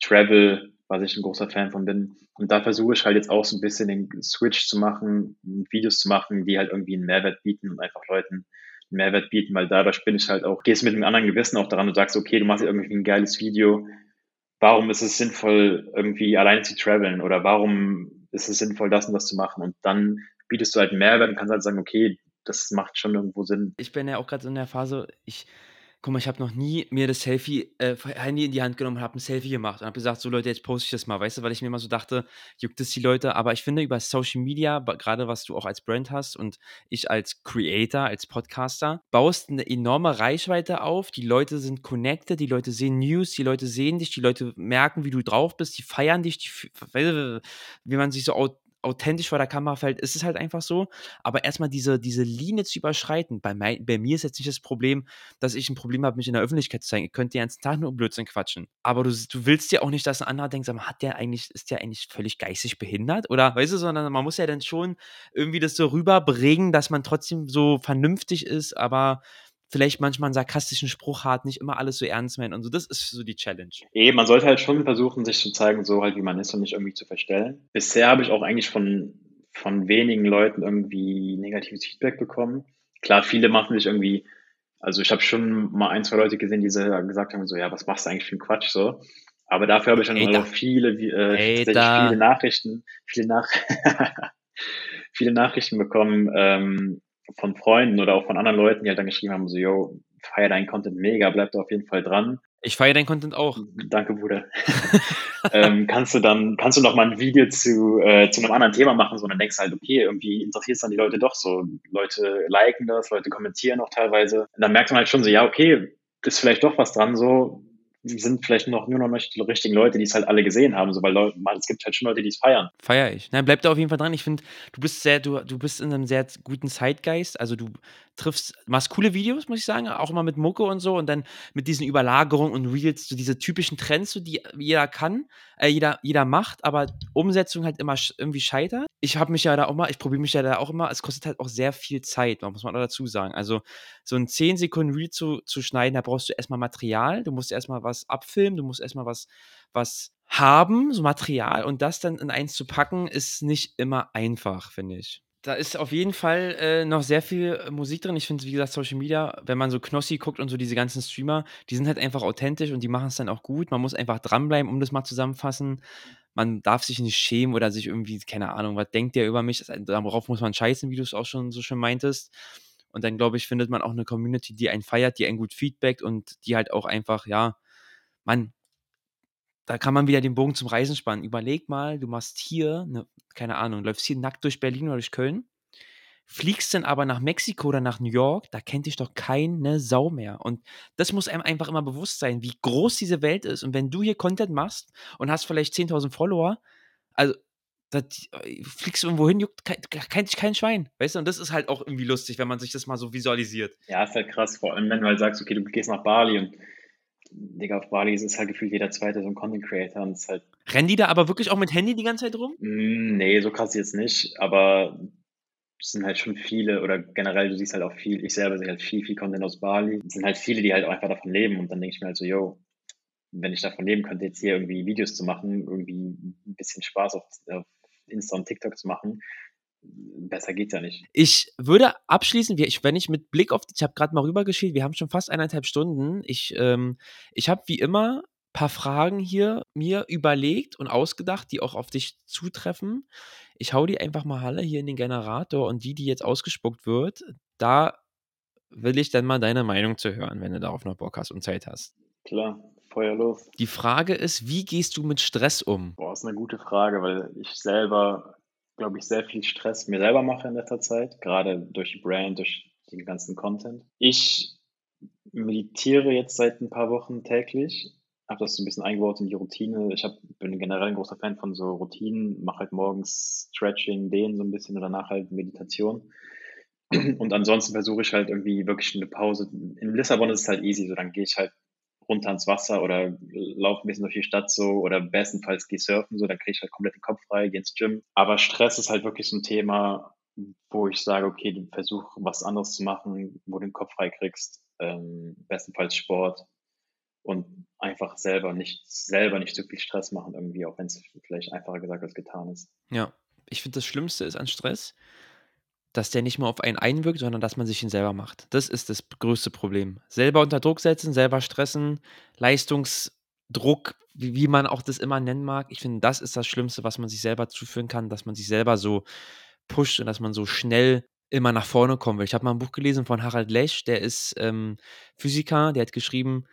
Travel, was ich ein großer Fan von bin. Und da versuche ich halt jetzt auch so ein bisschen den Switch zu machen, Videos zu machen, die halt irgendwie einen Mehrwert bieten und einfach Leuten Mehrwert bieten, weil dadurch bin ich halt auch, gehst mit einem anderen Gewissen auch daran und sagst, okay, du machst irgendwie ein geiles Video. Warum ist es sinnvoll, irgendwie alleine zu traveln? Oder warum ist es sinnvoll, das und das zu machen? Und dann bietest du halt Mehrwert und kannst halt sagen, okay, das macht schon irgendwo Sinn. Ich bin ja auch gerade in der Phase, ich Guck mal, ich habe noch nie mir das Selfie äh, Handy in die Hand genommen und habe ein Selfie gemacht und habe gesagt: „So Leute, jetzt poste ich das mal“, weißt du? Weil ich mir immer so dachte: „Juckt es die Leute?“ Aber ich finde, über Social Media, gerade was du auch als Brand hast und ich als Creator, als Podcaster, baust eine enorme Reichweite auf. Die Leute sind connected, die Leute sehen News, die Leute sehen dich, die Leute merken, wie du drauf bist, die feiern dich, die wie man sich so authentisch vor der Kamera fällt, ist es halt einfach so. Aber erstmal diese, diese Linie zu überschreiten, bei, mein, bei mir ist jetzt nicht das Problem, dass ich ein Problem habe, mich in der Öffentlichkeit zu zeigen. Ich könnte den ganzen Tag nur Blödsinn quatschen. Aber du, du willst ja auch nicht, dass ein anderer denkt, sag mal, hat der eigentlich, ist der eigentlich völlig geistig behindert? Oder weißt du, sondern man muss ja dann schon irgendwie das so rüberbringen, dass man trotzdem so vernünftig ist, aber vielleicht manchmal einen sarkastischen Spruch hat, nicht immer alles so ernst meint und so. Das ist so die Challenge. Eben, man sollte halt schon versuchen, sich zu zeigen, so halt wie man ist und nicht irgendwie zu verstellen. Bisher habe ich auch eigentlich von, von wenigen Leuten irgendwie negatives Feedback bekommen. Klar, viele machen sich irgendwie, also ich habe schon mal ein, zwei Leute gesehen, die gesagt haben, so, ja, was machst du eigentlich für einen Quatsch, so. Aber dafür habe ich dann auch viele, äh, viele Nachrichten, [laughs] viele, Nach [laughs] viele Nachrichten bekommen, ähm, von Freunden oder auch von anderen Leuten, die halt dann geschrieben haben, so, yo, feier deinen Content mega, bleib da auf jeden Fall dran. Ich feiere deinen Content auch. Danke, Bruder. [laughs] ähm, kannst du dann, kannst du noch mal ein Video zu, äh, zu einem anderen Thema machen, so, dann denkst du halt, okay, irgendwie interessiert es dann die Leute doch so. Leute liken das, Leute kommentieren auch teilweise. Und dann merkt man halt schon so, ja, okay, ist vielleicht doch was dran, so, sind vielleicht noch nur noch nicht die richtigen Leute, die es halt alle gesehen haben, so, weil Leute, es gibt halt schon Leute, die es feiern. Feier ich. Nein, bleib da auf jeden Fall dran. Ich finde, du bist sehr, du, du bist in einem sehr guten Zeitgeist. Also du triffst, machst coole Videos, muss ich sagen, auch immer mit Mucke und so und dann mit diesen Überlagerungen und Reels, so diese typischen Trends, so die jeder kann, äh, jeder, jeder macht, aber Umsetzung halt immer irgendwie scheitert. Ich habe mich ja da auch mal, ich probiere mich ja da auch immer, es kostet halt auch sehr viel Zeit, muss man auch dazu sagen. Also so ein 10 Sekunden Reel zu, zu schneiden, da brauchst du erstmal Material, du musst erstmal was abfilmen, du musst erstmal was, was haben, so Material und das dann in eins zu packen, ist nicht immer einfach, finde ich. Da ist auf jeden Fall äh, noch sehr viel äh, Musik drin. Ich finde, wie gesagt, Social Media, wenn man so Knossi guckt und so diese ganzen Streamer, die sind halt einfach authentisch und die machen es dann auch gut. Man muss einfach dranbleiben, um das mal zusammenfassen. Man darf sich nicht schämen oder sich irgendwie, keine Ahnung, was denkt der über mich? Darauf muss man scheißen, wie du es auch schon so schön meintest. Und dann, glaube ich, findet man auch eine Community, die einen feiert, die einen gut feedbackt und die halt auch einfach, ja, man, da kann man wieder den Bogen zum Reisen spannen. Überleg mal, du machst hier, eine, keine Ahnung, läufst hier nackt durch Berlin oder durch Köln, fliegst dann aber nach Mexiko oder nach New York, da kennt dich doch keine Sau mehr. Und das muss einem einfach immer bewusst sein, wie groß diese Welt ist. Und wenn du hier Content machst und hast vielleicht 10.000 Follower, also das, äh, fliegst du irgendwo hin, juckt kein, kein, kein Schwein, weißt du? Und das ist halt auch irgendwie lustig, wenn man sich das mal so visualisiert. Ja, ist halt krass, vor allem wenn du halt sagst, okay, du gehst nach Bali und Digga, auf Bali ist es halt gefühlt jeder zweite so ein Content Creator und es halt. Rennen die da aber wirklich auch mit Handy die ganze Zeit rum? Mm, nee, so krass jetzt nicht, aber es sind halt schon viele oder generell, du siehst halt auch viel, ich selber sehe halt viel, viel Content aus Bali. Es sind halt viele, die halt auch einfach davon leben und dann denke ich mir halt so, yo, wenn ich davon leben könnte, jetzt hier irgendwie Videos zu machen, irgendwie ein bisschen Spaß auf, auf Insta und TikTok zu machen, besser geht's ja nicht. Ich würde abschließen, wenn ich mit Blick auf, ich habe gerade mal rübergeschielt, wir haben schon fast eineinhalb Stunden. Ich, ähm, ich habe wie immer ein paar Fragen hier mir überlegt und ausgedacht, die auch auf dich zutreffen. Ich hau die einfach mal alle hier in den Generator und die, die jetzt ausgespuckt wird, da will ich dann mal deine Meinung zu hören, wenn du darauf noch Bock hast und Zeit hast. Klar, Feuer los. Die Frage ist, wie gehst du mit Stress um? Boah, ist eine gute Frage, weil ich selber glaube ich, sehr viel Stress mir selber mache in letzter Zeit, gerade durch die Brand, durch den ganzen Content. Ich meditiere jetzt seit ein paar Wochen täglich, habe das so ein bisschen eingebaut in die Routine. Ich hab, bin generell ein großer Fan von so Routinen, mache halt morgens Stretching, Dehnen so ein bisschen oder danach halt Meditation. Und ansonsten versuche ich halt irgendwie wirklich eine Pause. In Lissabon ist es halt easy, so dann gehe ich halt runter ans Wasser oder laufe ein bisschen durch die Stadt so oder bestenfalls gehe surfen, so, dann kriege ich halt komplett den Kopf frei, gehe ins Gym. Aber Stress ist halt wirklich so ein Thema, wo ich sage, okay, versuch was anderes zu machen, wo du den Kopf frei kriegst, ähm, bestenfalls Sport und einfach selber nicht, selber nicht zu viel Stress machen irgendwie, auch wenn es vielleicht einfacher gesagt als getan ist. Ja, ich finde das Schlimmste ist an Stress, dass der nicht mehr auf einen einwirkt, sondern dass man sich ihn selber macht. Das ist das größte Problem. Selber unter Druck setzen, selber stressen, Leistungsdruck, wie, wie man auch das immer nennen mag. Ich finde, das ist das Schlimmste, was man sich selber zuführen kann, dass man sich selber so pusht und dass man so schnell immer nach vorne kommen will. Ich habe mal ein Buch gelesen von Harald Lesch, der ist ähm, Physiker, der hat geschrieben,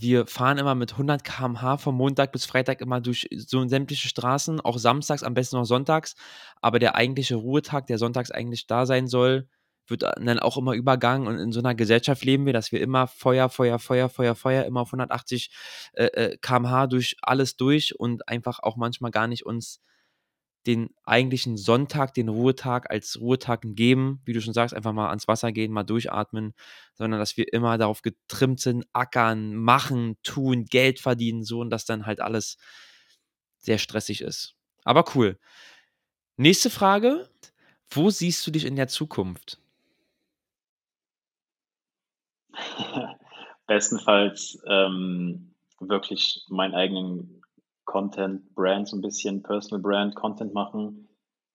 wir fahren immer mit 100 km/h von Montag bis Freitag immer durch so sämtliche Straßen, auch samstags, am besten noch sonntags. Aber der eigentliche Ruhetag, der sonntags eigentlich da sein soll, wird dann auch immer übergangen. Und in so einer Gesellschaft leben wir, dass wir immer Feuer, Feuer, Feuer, Feuer, Feuer, immer auf 180 äh, äh km/h durch alles durch und einfach auch manchmal gar nicht uns den eigentlichen Sonntag, den Ruhetag als Ruhetag geben, wie du schon sagst, einfach mal ans Wasser gehen, mal durchatmen, sondern dass wir immer darauf getrimmt sind, ackern, machen, tun, Geld verdienen, so und dass dann halt alles sehr stressig ist. Aber cool. Nächste Frage. Wo siehst du dich in der Zukunft? [laughs] Bestenfalls ähm, wirklich meinen eigenen Content Brand, so ein bisschen Personal Brand Content machen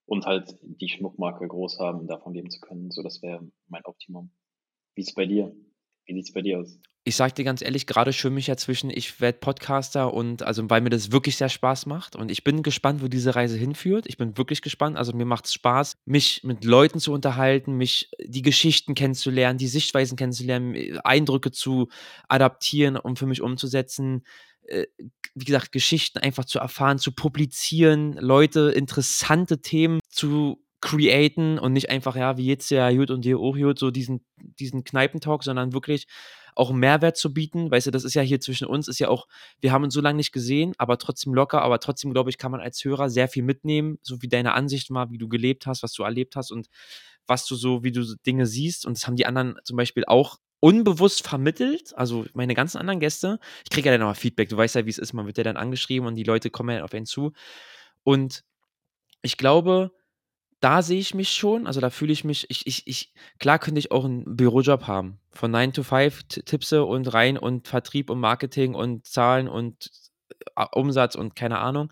und halt die Schmuckmarke groß haben und davon leben zu können. So, das wäre mein Optimum. Wie ist es bei dir? Wie sieht es bei dir aus? Ich sag dir ganz ehrlich, gerade schwimme ich ja zwischen, ich werde Podcaster und also weil mir das wirklich sehr Spaß macht. Und ich bin gespannt, wo diese Reise hinführt. Ich bin wirklich gespannt. Also mir macht es Spaß, mich mit Leuten zu unterhalten, mich die Geschichten kennenzulernen, die Sichtweisen kennenzulernen, Eindrücke zu adaptieren und für mich umzusetzen. Wie gesagt, Geschichten einfach zu erfahren, zu publizieren, Leute interessante Themen zu createn und nicht einfach, ja, wie jetzt ja Jut und dir auch Jut, so diesen, diesen Kneipentalk, sondern wirklich auch einen Mehrwert zu bieten. Weißt du, das ist ja hier zwischen uns, ist ja auch, wir haben uns so lange nicht gesehen, aber trotzdem locker, aber trotzdem, glaube ich, kann man als Hörer sehr viel mitnehmen, so wie deine Ansicht war, wie du gelebt hast, was du erlebt hast und was du so, wie du Dinge siehst. Und das haben die anderen zum Beispiel auch unbewusst vermittelt, also meine ganzen anderen Gäste, ich kriege ja dann nochmal Feedback, du weißt ja, wie es ist, man wird ja dann angeschrieben und die Leute kommen ja auf einen zu. Und ich glaube, da sehe ich mich schon, also da fühle ich mich, ich, ich, ich, klar könnte ich auch einen Bürojob haben, von 9 to 5 Tippse und rein und Vertrieb und Marketing und Zahlen und äh, Umsatz und keine Ahnung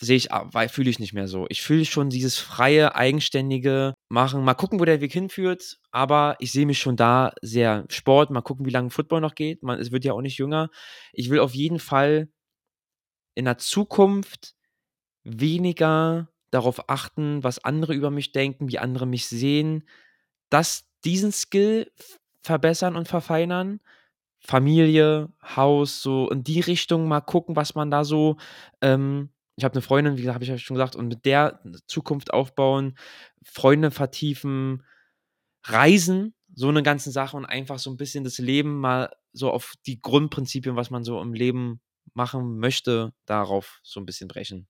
sehe ich, ah, fühle ich nicht mehr so. Ich fühle schon dieses freie, eigenständige Machen. Mal gucken, wo der Weg hinführt, aber ich sehe mich schon da sehr Sport. Mal gucken, wie lange Football noch geht. Man, es wird ja auch nicht jünger. Ich will auf jeden Fall in der Zukunft weniger darauf achten, was andere über mich denken, wie andere mich sehen, dass diesen Skill verbessern und verfeinern. Familie, Haus, so in die Richtung mal gucken, was man da so ähm, Ich habe eine Freundin, wie habe ich ja schon gesagt, und mit der Zukunft aufbauen, Freunde vertiefen, reisen, so eine ganze Sache und einfach so ein bisschen das Leben mal so auf die Grundprinzipien, was man so im Leben machen möchte, darauf so ein bisschen brechen.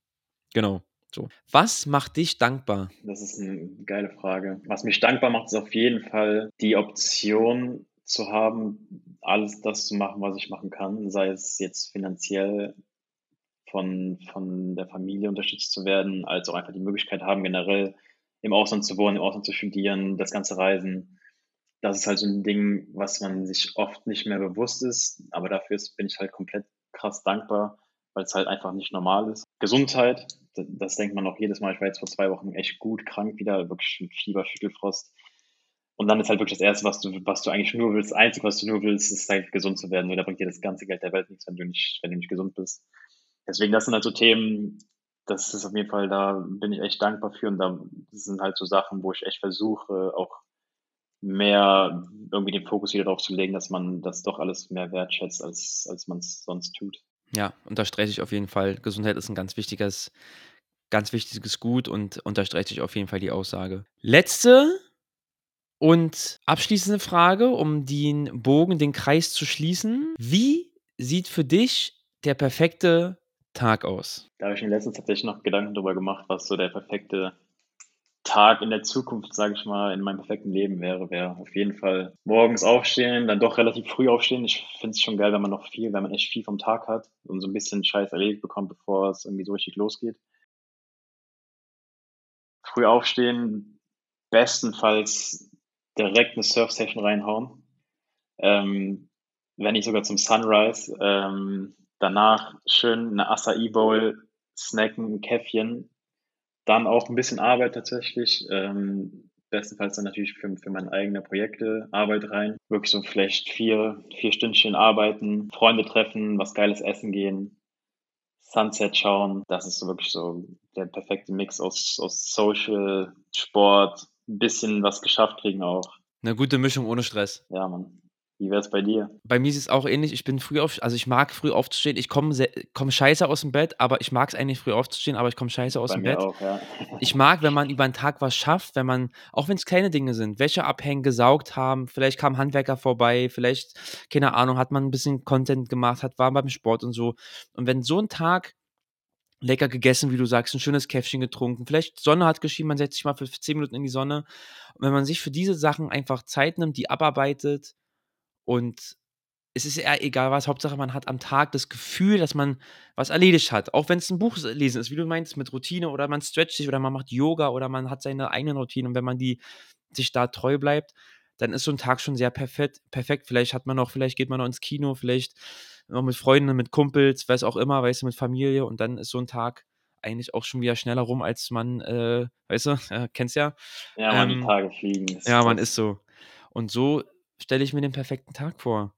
Genau. So. Was macht dich dankbar? Das ist eine geile Frage. Was mich dankbar macht, ist auf jeden Fall die Option zu haben, alles das zu machen, was ich machen kann, sei es jetzt finanziell von, von der Familie unterstützt zu werden, als auch einfach die Möglichkeit haben, generell im Ausland zu wohnen, im Ausland zu studieren, das ganze Reisen. Das ist halt so ein Ding, was man sich oft nicht mehr bewusst ist, aber dafür bin ich halt komplett krass dankbar, weil es halt einfach nicht normal ist. Gesundheit, das denkt man auch jedes Mal. Ich war jetzt vor zwei Wochen echt gut krank wieder, wirklich mit Fieber, Schüttelfrost. Und dann ist halt wirklich das Erste, was du, was du eigentlich nur willst, das Einzige, was du nur willst, ist halt gesund zu werden. Nur da bringt dir das ganze Geld der Welt nichts, wenn du nicht, wenn du nicht gesund bist. Deswegen, das sind halt so Themen, das ist auf jeden Fall, da bin ich echt dankbar für. Und da sind halt so Sachen, wo ich echt versuche, auch mehr irgendwie den Fokus wieder darauf zu legen, dass man das doch alles mehr wertschätzt, als, als man es sonst tut. Ja, unterstreiche ich auf jeden Fall. Gesundheit ist ein ganz wichtiges, ganz wichtiges Gut und unterstreiche ich auf jeden Fall die Aussage. Letzte und abschließende Frage, um den Bogen, den Kreis zu schließen. Wie sieht für dich der perfekte Tag aus? Da habe ich mir letztens tatsächlich noch Gedanken darüber gemacht, was so der perfekte Tag in der Zukunft, sage ich mal, in meinem perfekten Leben wäre, wäre auf jeden Fall morgens aufstehen, dann doch relativ früh aufstehen. Ich finde es schon geil, wenn man noch viel, wenn man echt viel vom Tag hat und so ein bisschen Scheiß erledigt bekommt, bevor es irgendwie so richtig losgeht. Früh aufstehen, bestenfalls direkt eine Surf-Session reinhauen. Ähm, wenn nicht sogar zum Sunrise. Ähm, danach schön eine Acai Bowl snacken, ein Käffchen dann auch ein bisschen Arbeit tatsächlich. Ähm, bestenfalls dann natürlich für, für meine eigenen Projekte Arbeit rein. Wirklich so vielleicht vier, vier Stündchen arbeiten, Freunde treffen, was Geiles essen gehen, Sunset schauen. Das ist so wirklich so der perfekte Mix aus, aus Social, Sport, ein bisschen was geschafft kriegen auch. Eine gute Mischung ohne Stress. Ja, Mann. Wie wäre es bei dir? Bei mir ist es auch ähnlich. Ich bin früh auf, also ich mag früh aufzustehen. Ich komme komm scheiße aus dem Bett, aber ich mag es eigentlich früh aufzustehen, aber ich komme scheiße aus bei dem mir Bett. Auch, ja. Ich mag, wenn man über den Tag was schafft, wenn man, auch wenn es kleine Dinge sind, Wäsche abhängen, gesaugt haben, vielleicht kam Handwerker vorbei, vielleicht, keine Ahnung, hat man ein bisschen Content gemacht, hat, war beim Sport und so. Und wenn so ein Tag lecker gegessen, wie du sagst, ein schönes Käffchen getrunken, vielleicht Sonne hat geschienen, man setzt sich mal für 10 Minuten in die Sonne. Und wenn man sich für diese Sachen einfach Zeit nimmt, die abarbeitet und es ist eher egal was, Hauptsache man hat am Tag das Gefühl, dass man was erledigt hat. Auch wenn es ein Buch lesen ist, wie du meinst, mit Routine oder man stretcht sich oder man macht Yoga oder man hat seine eigenen Routinen und wenn man die sich da treu bleibt, dann ist so ein Tag schon sehr perfekt. perfekt. Vielleicht hat man noch, vielleicht geht man noch ins Kino, vielleicht noch mit Freunden, mit Kumpels, weiß auch immer, weißt du, mit Familie und dann ist so ein Tag eigentlich auch schon wieder schneller rum, als man, äh, weißt du, äh, [laughs] kennst ja. Ja, man, ähm, die Tage fliegen. Ja, man ist so. Und so stelle ich mir den perfekten Tag vor.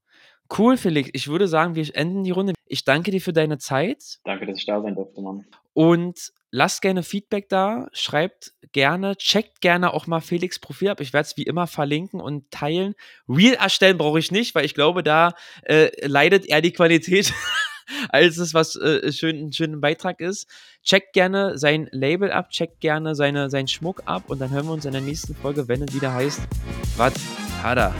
Cool, Felix. Ich würde sagen, wir enden die Runde. Ich danke dir für deine Zeit. Danke, dass ich da sein durfte, Mann. Und lasst gerne Feedback da, schreibt gerne, checkt gerne auch mal Felix Profil ab. Ich werde es wie immer verlinken und teilen. Real erstellen brauche ich nicht, weil ich glaube, da äh, leidet eher die Qualität, [laughs] als es was äh, schön, ein schöner Beitrag ist. Checkt gerne sein Label ab, checkt gerne seine, seinen Schmuck ab und dann hören wir uns in der nächsten Folge, wenn es wieder heißt, was hat er?